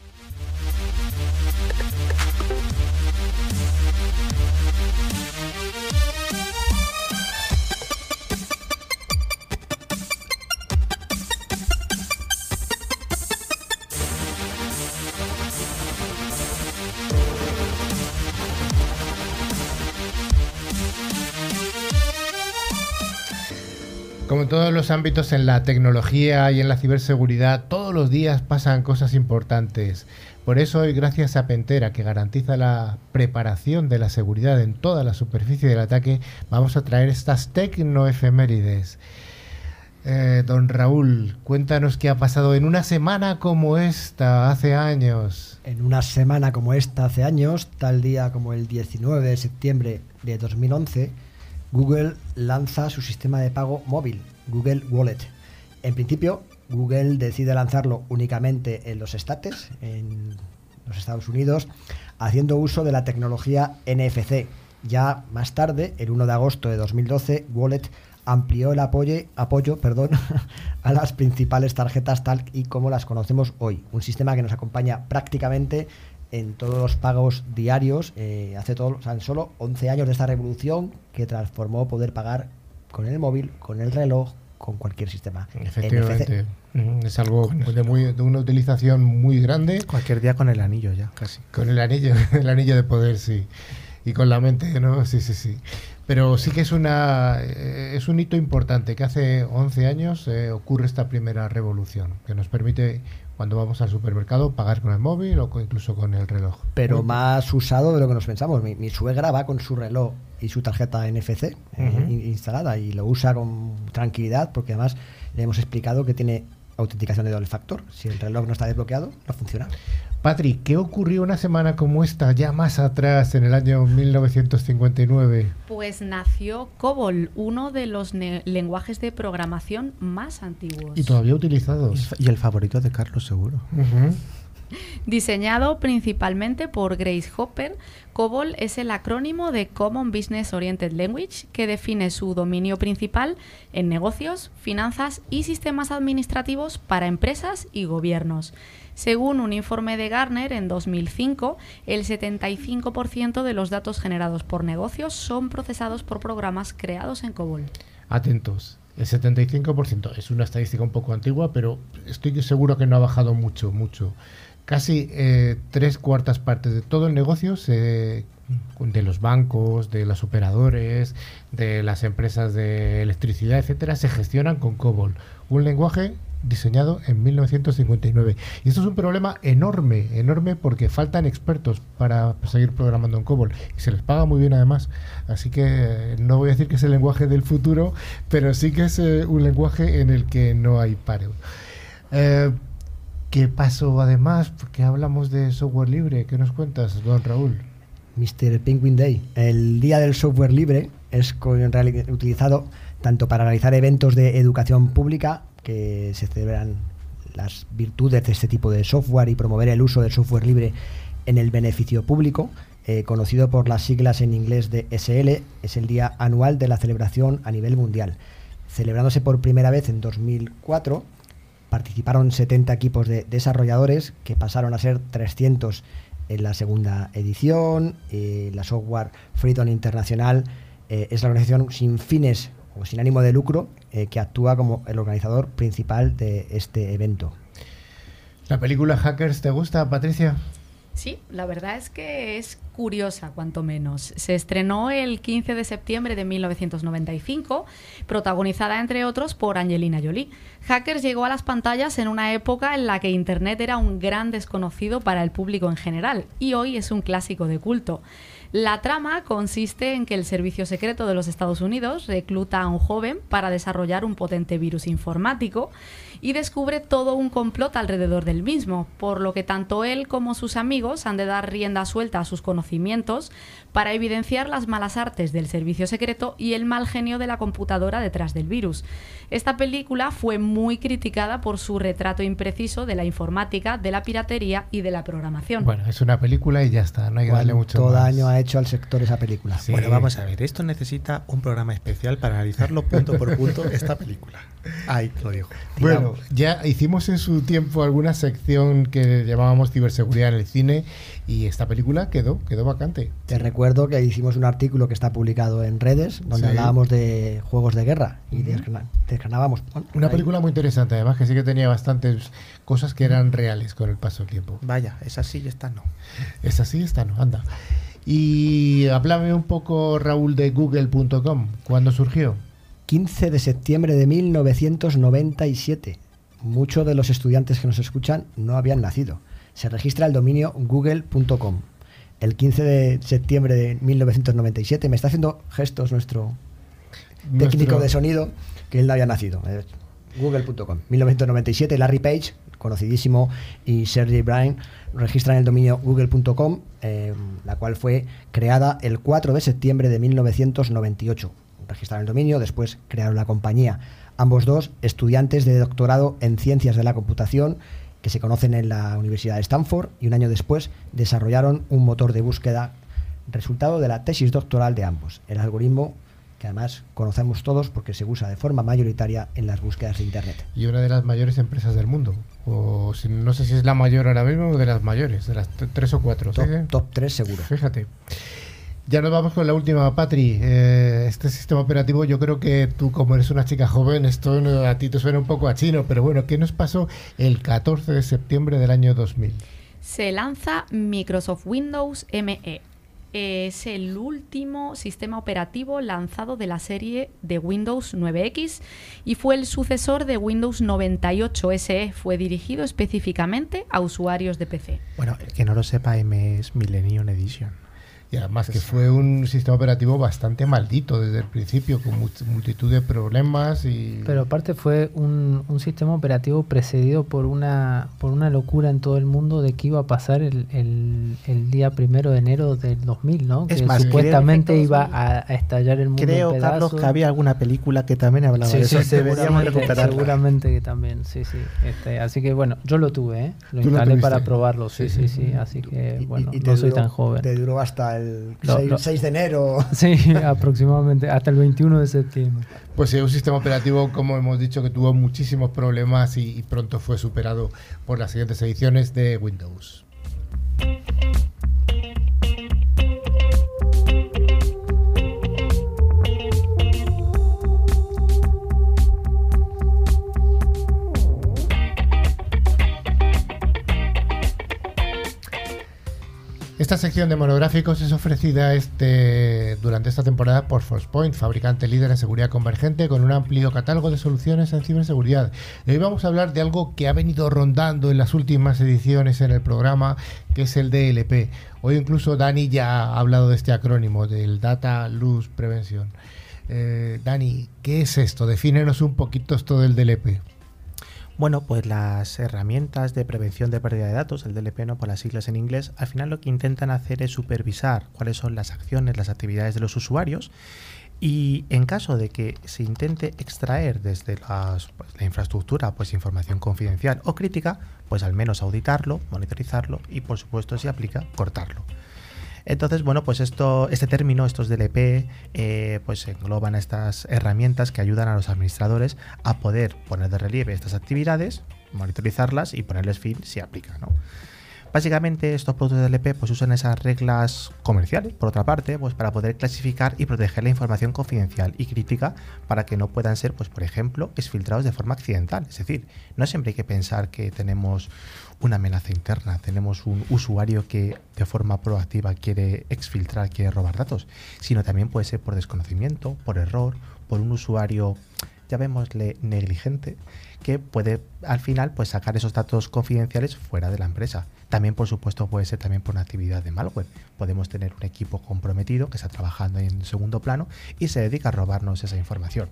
Todos los ámbitos en la tecnología y en la ciberseguridad, todos los días pasan cosas importantes. Por eso hoy, gracias a Pentera, que garantiza la preparación de la seguridad en toda la superficie del ataque, vamos a traer estas tecnoefemérides. Eh, don Raúl, cuéntanos qué ha pasado en una semana como esta, hace años. En una semana como esta hace años, tal día como el 19 de septiembre de 2011, Google lanza su sistema de pago móvil, Google Wallet. En principio, Google decide lanzarlo únicamente en los estates, en los Estados Unidos, haciendo uso de la tecnología NFC. Ya más tarde, el 1 de agosto de 2012, Wallet amplió el apoyo, apoyo perdón, a las principales tarjetas tal y como las conocemos hoy. Un sistema que nos acompaña prácticamente en todos los pagos diarios. eh, hace todo, solo 11 años de esta revolución que transformó poder pagar con el móvil, con el reloj, con cualquier sistema. Efectivamente. NFC. Es algo de, muy, de una utilización muy grande. Cualquier día con el anillo ya, casi. Con el anillo, el anillo de poder, sí. Y con la mente, ¿no? Sí, sí, sí. Pero sí que es una eh, es un hito importante que hace 11 años eh, ocurre esta primera revolución que nos permite cuando vamos al supermercado pagar con el móvil o con- incluso con el reloj. Pero más usado de lo que nos pensamos. Mi, mi suegra va con su reloj y su tarjeta NFC eh, instalada y lo usa con tranquilidad porque además le hemos explicado que tiene autenticación de doble factor. Si el reloj no está desbloqueado, no funciona. Patrick, ¿qué ocurrió una semana como esta ya más atrás en el año 1959? Pues nació COBOL, uno de los ne- lenguajes de programación más antiguos. Y todavía utilizados. y el favorito de Carlos, seguro. Ujú. Diseñado principalmente por Grace Hopper, COBOL es el acrónimo de Common Business Oriented Language que define su dominio principal en negocios, finanzas y sistemas administrativos para empresas y gobiernos. Según un informe de Gartner en 2005, el 75% de los datos generados por negocios son procesados por programas creados en COBOL. Atentos. El 75% es una estadística un poco antigua, pero estoy seguro que no ha bajado mucho, mucho. Casi eh, tres cuartas partes de todo el negocio de los bancos, de los operadores, de las empresas de electricidad, etcétera, se gestionan con COBOL, un lenguaje diseñado en 1959. Y esto es un problema enorme, enorme porque faltan expertos para seguir programando en COBOL y se les paga muy bien además. Así que no voy a decir que es el lenguaje del futuro, pero sí que es eh, un lenguaje en el que no hay paro. Eh, ¿Qué pasó además? Porque hablamos de software libre. ¿Qué nos cuentas, don Raúl? Mr. Penguin Day. El Día del Software Libre es utilizado tanto para realizar eventos de educación pública que se celebran las virtudes de este tipo de software y promover el uso del software libre en el beneficio público, eh, conocido por las siglas en inglés de SL, es el día anual de la celebración a nivel mundial. Celebrándose por primera vez en 2004, participaron 70 equipos de desarrolladores que pasaron a ser 300 en la segunda edición. Eh, la Software Freedom Internacional eh, es la organización sin fines o sin ánimo de lucro eh, que actúa como el organizador principal de este evento. ¿La película Hackers te gusta, Patricia? Sí, la verdad es que es curiosa, cuanto menos. Se estrenó el 15 de septiembre de 1995, protagonizada entre otros por Angelina Jolie. Hackers llegó a las pantallas en una época en la que Internet era un gran desconocido para el público en general y hoy es un clásico de culto. La trama consiste en que el Servicio Secreto de los Estados Unidos recluta a un joven para desarrollar un potente virus informático y descubre todo un complot alrededor del mismo, por lo que tanto él como sus amigos han de dar rienda suelta a sus conocimientos para evidenciar las malas artes del servicio secreto y el mal genio de la computadora detrás del virus. Esta película fue muy criticada por su retrato impreciso de la informática, de la piratería y de la programación. Bueno, es una película y ya está, no hay que darle mucho Todo más. año ha hecho al sector esa película. Sí. Bueno, vamos a ver, esto necesita un programa especial para analizarlo punto por punto esta película. Ahí lo digo. Bueno, ya hicimos en su tiempo alguna sección que llamábamos ciberseguridad en el cine y esta película quedó, quedó vacante. Te recuerdo que hicimos un artículo que está publicado en redes donde Sí. hablábamos de juegos de guerra y desgrana- desgranábamos. bueno, Una ahí. película muy interesante, además que sí que tenía bastantes cosas que eran reales con el paso del tiempo. Vaya, esa sí y esta no. Es así, esta no, anda. Y háblame un poco, Raúl, de google.com. ¿Cuándo surgió? 15 de septiembre de 1997. Muchos de los estudiantes que nos escuchan no habían nacido. Se registra el dominio google.com. El 15 de septiembre de 1997 me está haciendo gestos nuestro técnico de sonido que él no había nacido. Eh, Google.com. 1997, Larry Page, conocidísimo, y Sergey Brin registran el dominio google.com, eh, la cual fue creada el 4 de septiembre de 1998. Registraron el dominio, después crearon la compañía. Ambos dos, estudiantes de doctorado en ciencias de la computación, que se conocen en la Universidad de Stanford, y un año después desarrollaron un motor de búsqueda resultado de la tesis doctoral de ambos. El algoritmo que además conocemos todos porque se usa de forma mayoritaria en las búsquedas de Internet. Y una de las mayores empresas del mundo. O si- no sé si es la mayor ahora mismo o de las mayores, de las tres o cuatro. ¿sí? Top, 3 seguro. Fíjate. Ya nos vamos con la última, Patri. Eh, este sistema operativo, yo creo que tú, como eres una chica joven, esto no- a ti te suena un poco a chino, pero bueno, ¿qué nos pasó el 14 de septiembre del año 2000? Se lanza Microsoft Windows ME. Es el último sistema operativo lanzado de la serie de Windows 9X y fue el sucesor de Windows 98 SE. Fue dirigido específicamente a usuarios de PC. Bueno, el que no lo sepa, M es Millennium Edition. Y además que fue un sistema operativo bastante maldito desde el principio, con mu- multitud de problemas y... Pero aparte fue un, un sistema operativo precedido por una, por una locura en todo el mundo de que iba a pasar el, el, el día primero de enero del 2000, ¿no? Es que más, supuestamente creo- iba a, a estallar el mundo Creo, en Carlos, que había alguna película que también hablaba Sí, de sí, eso. Deberíamos seguramente, recuperarla. seguramente que también, sí, sí. Este, así que bueno, yo lo tuve, ¿eh? Lo lo instalé tuviste. para probarlo, sí, Sí, sí, sí. sí. Así que Y- y- bueno, y te no soy duró- tan joven. Te duró hasta el Lo- 6, lo- 6 de enero. Sí, aproximadamente, hasta el 21 de septiembre. Pues sí, un sistema operativo, como hemos dicho, que tuvo muchísimos problemas y, y pronto fue superado por las siguientes ediciones de Windows. Esta sección de monográficos es ofrecida este, durante esta temporada por Forcepoint, fabricante líder en seguridad convergente con un amplio catálogo de soluciones en ciberseguridad. hoy vamos a hablar de algo que ha venido rondando en las últimas ediciones en el programa, que es el DLP. Hoy incluso Dani ya ha hablado de este acrónimo, del Data Loss Prevention. Eh, Dani, ¿qué es esto? Defínenos un poquito esto del DLP. Bueno, pues las herramientas de prevención de pérdida de datos, el DLP, ¿no? por las siglas en inglés, al final lo que intentan hacer es supervisar cuáles son las acciones, las actividades de los usuarios y en caso de que se intente extraer desde pues, la infraestructura pues información confidencial o crítica, pues al menos auditarlo, monitorizarlo y por supuesto si aplica, cortarlo. Entonces, bueno, pues esto, este término, estos DLP, eh, pues engloban estas herramientas que ayudan a los administradores a poder poner de relieve estas actividades, monitorizarlas y ponerles fin si aplica, ¿no? Básicamente estos productos de DLP pues usan esas reglas comerciales, por otra parte, pues para poder clasificar y proteger la información confidencial y crítica para que no puedan ser, pues por ejemplo, exfiltrados de forma accidental. Es decir, no siempre hay que pensar que tenemos una amenaza interna, tenemos un usuario que de forma proactiva quiere exfiltrar, quiere robar datos, sino también puede ser por desconocimiento, por error, por un usuario, llamémosle negligente, que puede al final pues sacar esos datos confidenciales fuera de la empresa. También por supuesto puede ser también por una actividad de malware. Podemos tener un equipo comprometido que está trabajando en segundo plano y se dedica a robarnos esa información.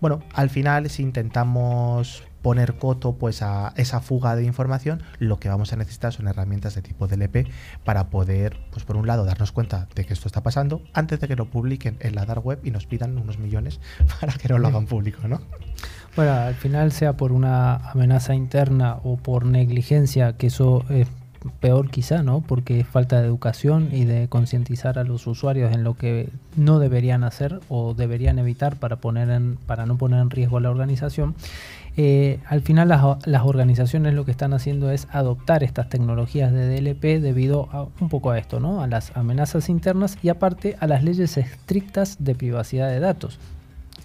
Bueno, al final si intentamos poner coto pues a esa fuga de información, lo que vamos a necesitar son herramientas de tipo DLP para poder, pues por un lado, darnos cuenta de que esto está pasando antes de que lo publiquen en la dark web y nos pidan unos millones para que no lo hagan público, ¿no? Bueno, al final sea por una amenaza interna o por negligencia, que eso es peor quizá, ¿no? Porque es falta de educación y de concientizar a los usuarios en lo que no deberían hacer o deberían evitar para, poner en, para no poner en riesgo a la organización. Eh, al final las, las, organizaciones lo que están haciendo es adoptar estas tecnologías de DLP debido a un poco a esto, ¿no? A las amenazas internas y aparte a las leyes estrictas de privacidad de datos,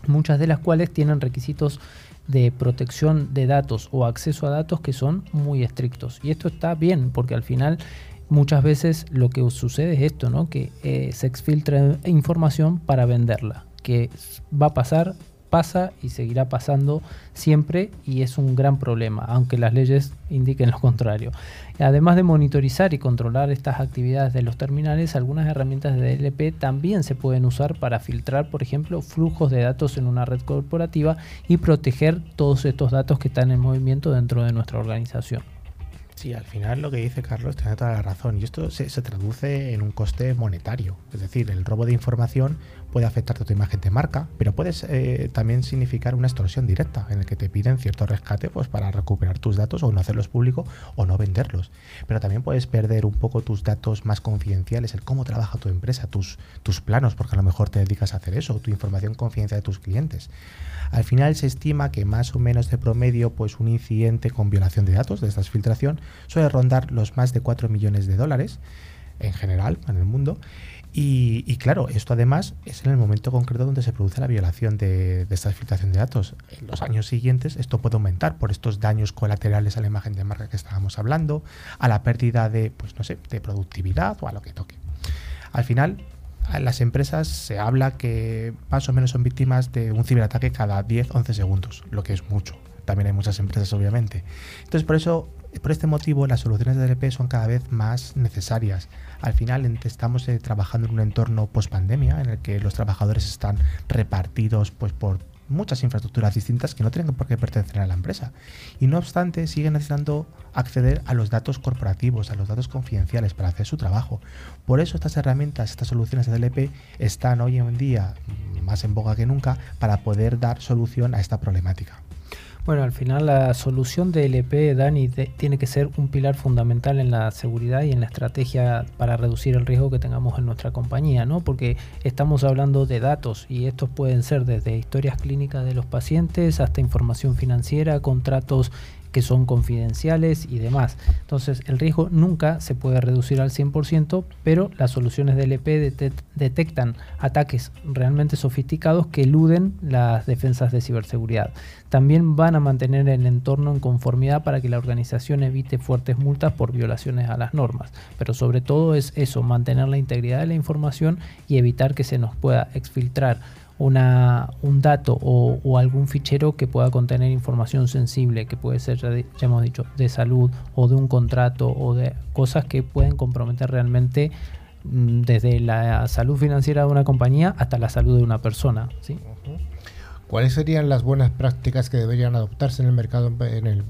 muchas de las cuales tienen requisitos de protección de datos o acceso a datos que son muy estrictos. Y esto está bien porque al final muchas veces lo que sucede es esto, ¿no? Que eh, se exfiltra información para venderla, que va a pasar pasa y seguirá pasando siempre y es un gran problema, aunque las leyes indiquen lo contrario. Además de monitorizar y controlar estas actividades de los terminales, algunas herramientas de DLP también se pueden usar para filtrar, por ejemplo, flujos de datos en una red corporativa y proteger todos estos datos que están en movimiento dentro de nuestra organización. Sí, al final lo que dice Carlos tiene toda la razón. Y esto se, traduce en un coste monetario. Es decir, el robo de información puede afectar a tu imagen de marca, pero puede eh, también significar una extorsión directa en el que te piden cierto rescate pues, para recuperar tus datos o no hacerlos públicos o no venderlos. Pero también puedes perder un poco tus datos más confidenciales, el cómo trabaja tu empresa, tus, tus planos, porque a lo mejor te dedicas a hacer eso, tu información confidencial de tus clientes. Al final se estima que más o menos de promedio, pues un incidente con violación de datos de esta filtración suele rondar los más de 4 millones de dólares en general en el mundo. Y, claro, esto además es en el momento concreto donde se produce la violación de, esta filtración de datos. En los años siguientes esto puede aumentar por estos daños colaterales a la imagen de marca que estábamos hablando, a la pérdida de, pues no sé, de productividad o a lo que toque. Al final, las empresas se habla que más o menos son víctimas de un ciberataque cada 10-11 segundos, lo que es mucho. También hay muchas empresas, obviamente. Entonces, por eso por este motivo, las soluciones de DLP son cada vez más necesarias. Al final, estamos eh, trabajando en un entorno post-pandemia en el que los trabajadores están repartidos pues, por muchas infraestructuras distintas que no tienen por qué pertenecer a la empresa. Y no obstante, siguen necesitando acceder a los datos corporativos, a los datos confidenciales para hacer su trabajo. Por eso estas herramientas, estas soluciones de DLP están hoy en día más en boga que nunca para poder dar solución a esta problemática. Bueno, al final la solución de LP, Dani, tiene que ser un pilar fundamental en la seguridad y en la estrategia para reducir el riesgo que tengamos en nuestra compañía, ¿no? Porque estamos hablando de datos y estos pueden ser desde historias clínicas de los pacientes hasta información financiera, contratos que son confidenciales y demás. Entonces el riesgo nunca se puede reducir al 100%, pero las soluciones DLP detectan ataques realmente sofisticados que eluden las defensas de ciberseguridad. También van a mantener el entorno en conformidad para que la organización evite fuertes multas por violaciones a las normas. Pero sobre todo es eso, mantener la integridad de la información y evitar que se nos pueda exfiltrar una, un dato o, algún fichero que pueda contener información sensible, que puede ser, ya, hemos dicho, de salud o de un contrato o de cosas que pueden comprometer realmente mm, desde la salud financiera de una compañía hasta la salud de una persona. ¿sí? ¿Cuáles serían las buenas prácticas que deberían adoptarse en el mercado, en, el,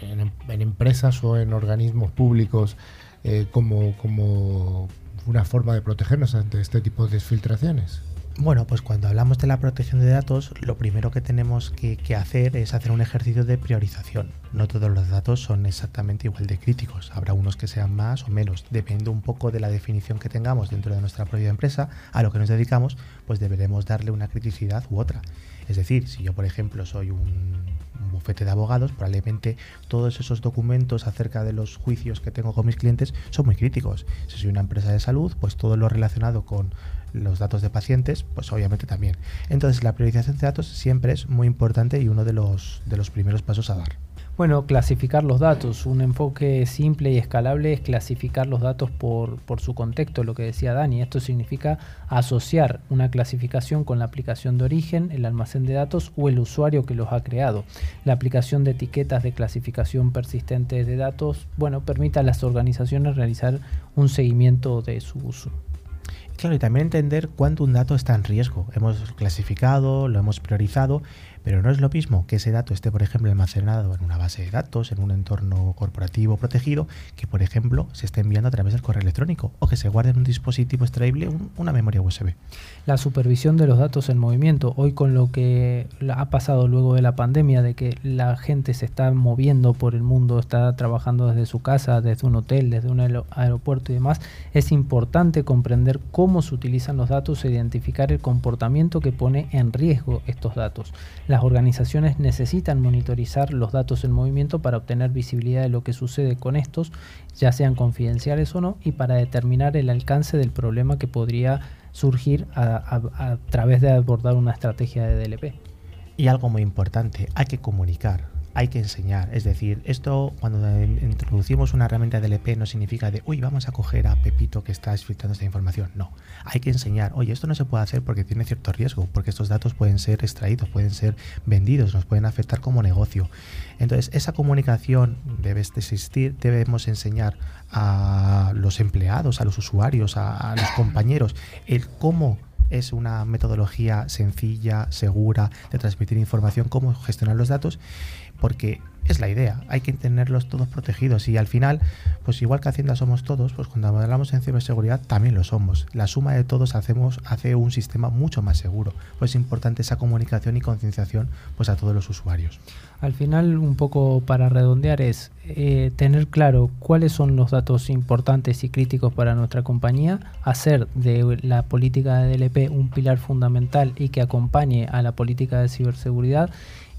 en, empresas o en organismos públicos eh, como, como una forma de protegernos ante este tipo de filtraciones? Bueno, pues cuando hablamos de la protección de datos, lo primero que tenemos que, hacer es hacer un ejercicio de priorización. No todos los datos son exactamente igual de críticos. Habrá unos que sean más o menos. Depende un poco de la definición que tengamos dentro de nuestra propia empresa, a lo que nos dedicamos, pues deberemos darle una criticidad u otra. Es decir, si yo, por ejemplo, soy un, bufete de abogados, probablemente todos esos documentos acerca de los juicios que tengo con mis clientes son muy críticos. Si soy una empresa de salud, pues todo lo relacionado con los datos de pacientes, pues obviamente también. Entonces la priorización de datos siempre es muy importante y uno de los, de los primeros pasos a dar. Bueno, clasificar los datos. Un enfoque simple y escalable es clasificar los datos por, por, su contexto, lo que decía Dani. Esto significa asociar una clasificación con la aplicación de origen, el almacén de datos o el usuario que los ha creado. La aplicación de etiquetas de clasificación persistente de datos, bueno, permite a las organizaciones realizar un seguimiento de su uso. Claro, y también entender cuánto un dato está en riesgo. Hemos clasificado, lo hemos priorizado, pero no es lo mismo que ese dato esté, por ejemplo, almacenado en una base de datos, en un entorno corporativo protegido, que, por ejemplo, se esté enviando a través del correo electrónico o que se guarde en un dispositivo extraíble una memoria USB. La supervisión de los datos en movimiento. Hoy con lo que ha pasado luego de la pandemia, de que la gente se está moviendo por el mundo, está trabajando desde su casa, desde un hotel, desde un aeropuerto y demás, es importante comprender cómo se utilizan los datos e identificar el comportamiento que pone en riesgo estos datos. Las organizaciones necesitan monitorizar los datos en movimiento para obtener visibilidad de lo que sucede con estos, ya sean confidenciales o no, y para determinar el alcance del problema que podría surgir a, través de abordar una estrategia de DLP. Y algo muy importante, hay que comunicar hay que enseñar. Es decir, esto cuando introducimos una herramienta de LP no significa de, uy, vamos a coger a Pepito que está filtrando esta información. No, hay que enseñar, oye, esto no se puede hacer porque tiene cierto riesgo, porque estos datos pueden ser extraídos, pueden ser vendidos, nos pueden afectar como negocio. Entonces, esa comunicación debe existir, debemos enseñar a los empleados, a los usuarios, a los compañeros, el cómo es una metodología sencilla, segura de transmitir información, cómo gestionar los datos porque es la idea, hay que tenerlos todos protegidos y al final, pues igual que Hacienda somos todos, pues cuando hablamos en ciberseguridad también lo somos. La suma de todos hacemos, hace un sistema mucho más seguro. Pues es importante esa comunicación y concienciación pues a todos los usuarios. Al final, un poco para redondear, es eh, tener claro cuáles son los datos importantes y críticos para nuestra compañía, hacer de la política de DLP un pilar fundamental y que acompañe a la política de ciberseguridad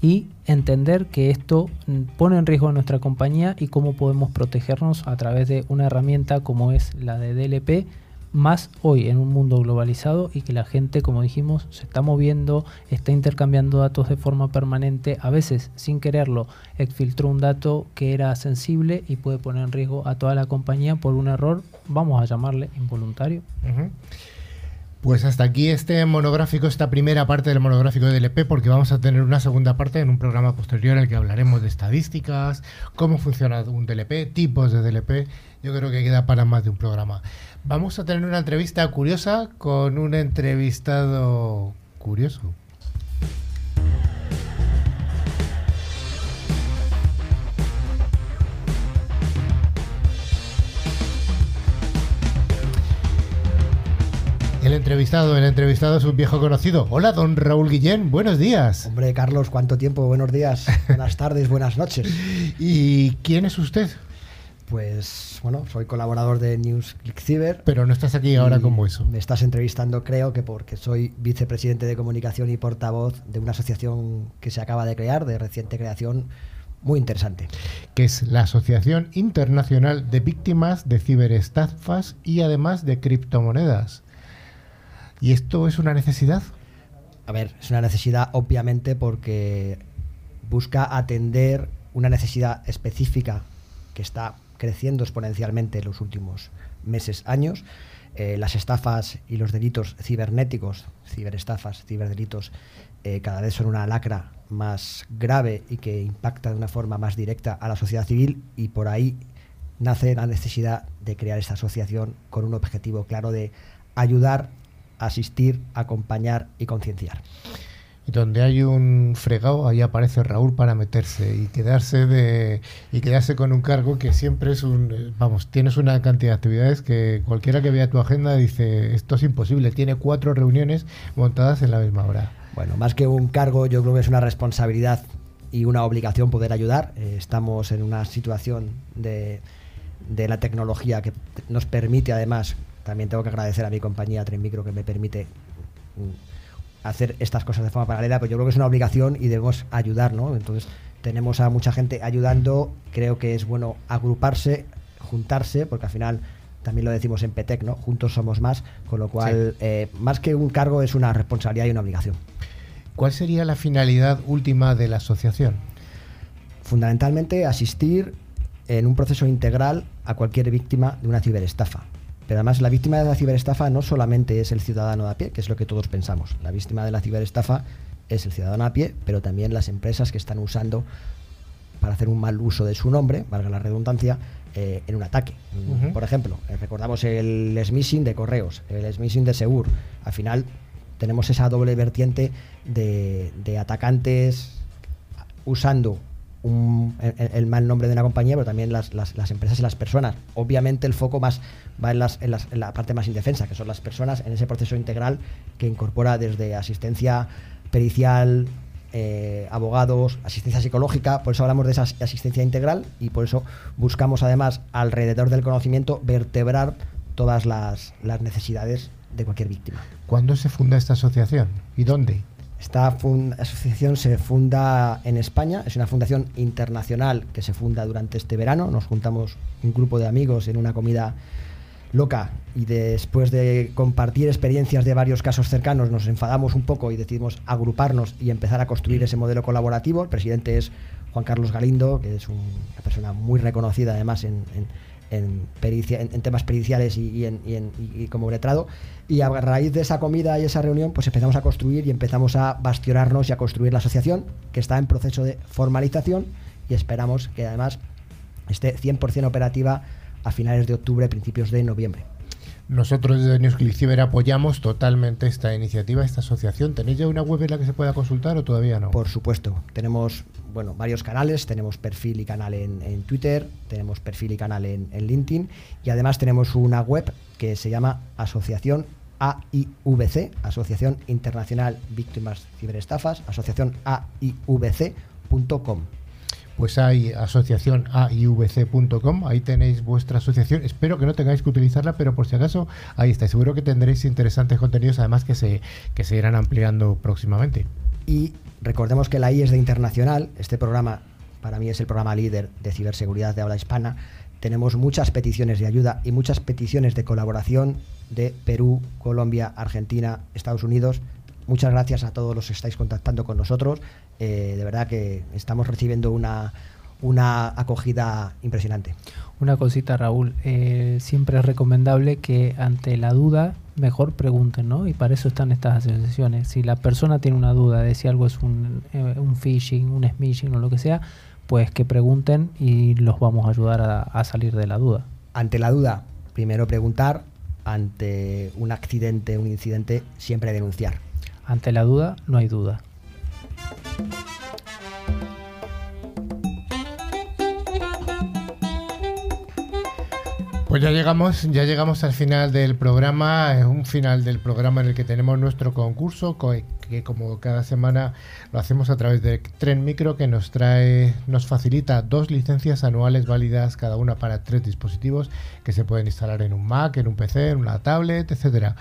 y entender que esto pone en riesgo a nuestra compañía y cómo podemos protegernos a través de una herramienta como es la de DLP, más hoy en un mundo globalizado y que la gente, como dijimos, se está moviendo, está intercambiando datos de forma permanente, a veces sin quererlo, exfiltró un dato que era sensible y puede poner en riesgo a toda la compañía por un error, vamos a llamarle involuntario. Pues hasta aquí este monográfico, esta primera parte del monográfico de DLP, porque vamos a tener una segunda parte en un programa posterior en el que hablaremos de estadísticas, cómo funciona un DLP, tipos de DLP. Yo creo que queda para más de un programa. Vamos a tener una entrevista curiosa con un entrevistado curioso. El entrevistado, el entrevistado es un viejo conocido. Hola, don Raúl Guillén, buenos días. Hombre, Carlos, ¿cuánto tiempo? Buenos días, buenas tardes, buenas noches. ¿Y quién es usted? Pues bueno, soy colaborador de News Ciber. Pero no estás aquí ahora como eso. Me estás entrevistando, creo que porque soy vicepresidente de comunicación y portavoz de una asociación que se acaba de crear, de reciente creación, muy interesante. Que es la Asociación Internacional de Víctimas de Ciberestafas y además de criptomonedas. ¿Y esto es una necesidad? A ver, es una necesidad obviamente porque busca atender una necesidad específica que está creciendo exponencialmente en los últimos meses, años. Eh, las estafas y los delitos cibernéticos, ciberestafas, ciberdelitos, eh, cada vez son una lacra más grave y que impacta de una forma más directa a la sociedad civil y por ahí nace la necesidad de crear esta asociación con un objetivo claro de ayudar, asistir, acompañar y concienciar. Y donde hay un fregado, ahí aparece Raúl para meterse y quedarse de y quedarse con un cargo que siempre es un vamos, tienes una cantidad de actividades que cualquiera que vea tu agenda dice, esto es imposible, tiene cuatro reuniones montadas en la misma hora. Bueno, más que un cargo, yo creo que es una responsabilidad y una obligación poder ayudar. Eh, estamos en una situación de, de, la tecnología que nos permite, además, también tengo que agradecer a mi compañía Tren Micro que me permite mm, hacer estas cosas de forma paralela, pero yo creo que es una obligación y debemos ayudar, ¿no? Entonces, tenemos a mucha gente ayudando, creo que es bueno agruparse, juntarse, porque al final también lo decimos en PETEC, ¿no? Juntos somos más, con lo cual, eh, más que un cargo, es una responsabilidad y una obligación. ¿Cuál sería la finalidad última de la asociación? Fundamentalmente asistir en un proceso integral a cualquier víctima de una ciberestafa. Pero además la víctima de la ciberestafa no solamente es el ciudadano de a pie, que es lo que todos pensamos. La víctima de la ciberestafa es el ciudadano a pie, pero también las empresas que están usando para hacer un mal uso de su nombre, valga la redundancia, eh, en un ataque. Por ejemplo, eh, recordamos el smishing de correos, el smishing de Segur. Al final tenemos esa doble vertiente de, atacantes usando el, mal nombre de una compañía, pero también las, empresas y las personas. Obviamente el foco más va en, la parte más indefensa, que son las personas en ese proceso integral que incorpora desde asistencia pericial, eh, abogados, asistencia psicológica, por eso hablamos de esa asistencia integral y por eso buscamos además alrededor del conocimiento vertebrar todas las necesidades de cualquier víctima. ¿Cuándo se funda esta asociación y dónde? Esta asociación se funda en España, es una fundación internacional que se funda durante este verano. Nos juntamos un grupo de amigos en una comida loca y después de compartir experiencias de varios casos cercanos nos enfadamos un poco y decidimos agruparnos y empezar a construir ese modelo colaborativo. El presidente es Juan Carlos Galindo, que es una persona muy reconocida además en en, pericia, en, temas periciales y, en, y, como letrado. Y a raíz de esa comida y esa reunión, pues empezamos a construir y empezamos a bastionarnos y a construir la asociación, que está en proceso de formalización y esperamos que además esté 100% operativa a finales de octubre, principios de noviembre. Nosotros desde Ciber apoyamos totalmente esta iniciativa, esta asociación. ¿Tenéis ya una web en la que se pueda consultar o todavía no? Por supuesto. Tenemos bueno, varios canales. Tenemos perfil y canal en, Twitter, tenemos perfil y canal en, LinkedIn y además tenemos una web que se llama Asociación AIVC, Asociación Internacional Víctimas Ciberestafas, asociación AIVC.com pues hay asociación AIVC.com, ahí tenéis vuestra asociación. Espero que no tengáis que utilizarla, pero por si acaso ahí está. Seguro que tendréis interesantes contenidos, además que se, que se irán ampliando próximamente. Y recordemos que la I es de internacional, este programa para mí es el programa líder de ciberseguridad de habla hispana. Tenemos muchas peticiones de ayuda y muchas peticiones de colaboración de Perú, Colombia, Argentina, Estados Unidos, Muchas gracias a todos los que estáis contactando con nosotros. Eh, de verdad que estamos recibiendo una, una acogida impresionante. Una cosita, Raúl. Eh, siempre es recomendable que ante la duda mejor pregunten, ¿no? Y para eso están estas asociaciones. Si la persona tiene una duda de si algo es un, eh, un phishing, un smishing o lo que sea, pues que pregunten y los vamos a ayudar a, a salir de la duda. Ante la duda, primero preguntar. Ante un accidente, un incidente, siempre denunciar. Ante la duda, no hay duda. Pues ya llegamos, ya llegamos al final del programa, un final del programa en el que tenemos nuestro concurso, que como cada semana lo hacemos a través de Tren Micro, que nos trae, nos facilita dos licencias anuales válidas cada una para tres dispositivos que se pueden instalar en un Mac, en un PC, en una tablet, etcétera.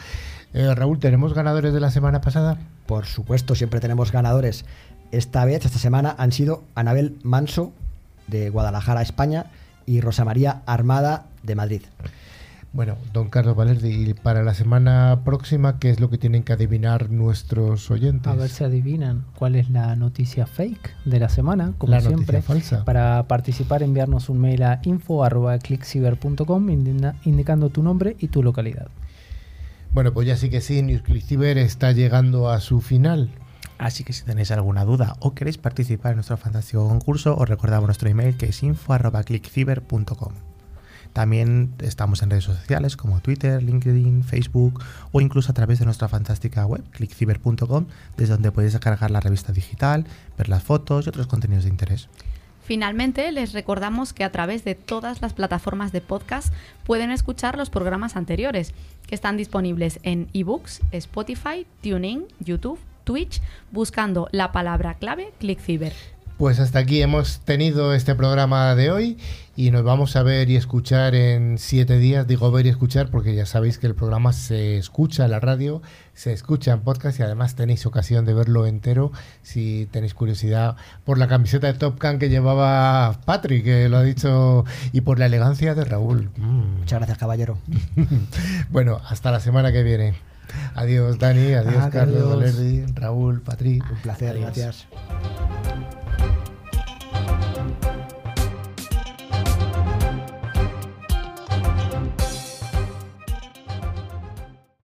Eh, Raúl, ¿tenemos ganadores de la semana pasada? Por supuesto, siempre tenemos ganadores. Esta vez, esta semana, han sido Anabel Manso de Guadalajara, España, y Rosa María Armada de Madrid. Bueno, don Carlos Valerdi, y para la semana próxima, ¿qué es lo que tienen que adivinar nuestros oyentes? A ver si adivinan cuál es la noticia fake de la semana, como La noticia siempre. falsa. Para participar, enviarnos un mail a info.clickciber.com indicando tu nombre y tu localidad. Bueno, pues ya sí que sí, Newsclick Cyber está llegando a su final. Así que si tenéis alguna duda o queréis participar en nuestro fantástico concurso, os recordamos nuestro email que es info.clickciber.com. También estamos en redes sociales como Twitter, LinkedIn, Facebook o incluso a través de nuestra fantástica web clickciber.com, desde donde podéis descargar la revista digital, ver las fotos y otros contenidos de interés. Finalmente, les recordamos que a través de todas las plataformas de podcast pueden escuchar los programas anteriores, que están disponibles en ebooks, Spotify, TuneIn, YouTube, Twitch, buscando la palabra clave ClickCiber. Pues hasta aquí hemos tenido este programa de hoy y nos vamos a ver y escuchar en siete días. Digo ver y escuchar porque ya sabéis que el programa se escucha en la radio, se escucha en podcast y además tenéis ocasión de verlo entero si tenéis curiosidad por la camiseta de Top Gun que llevaba Patrick, que lo ha dicho, y por la elegancia de Raúl. Mm. Muchas gracias, caballero. Bueno, hasta la semana que viene. Adiós, Dani. Adiós, Carlos, Valerdi, Raúl, Patrick. Un placer. Gracias.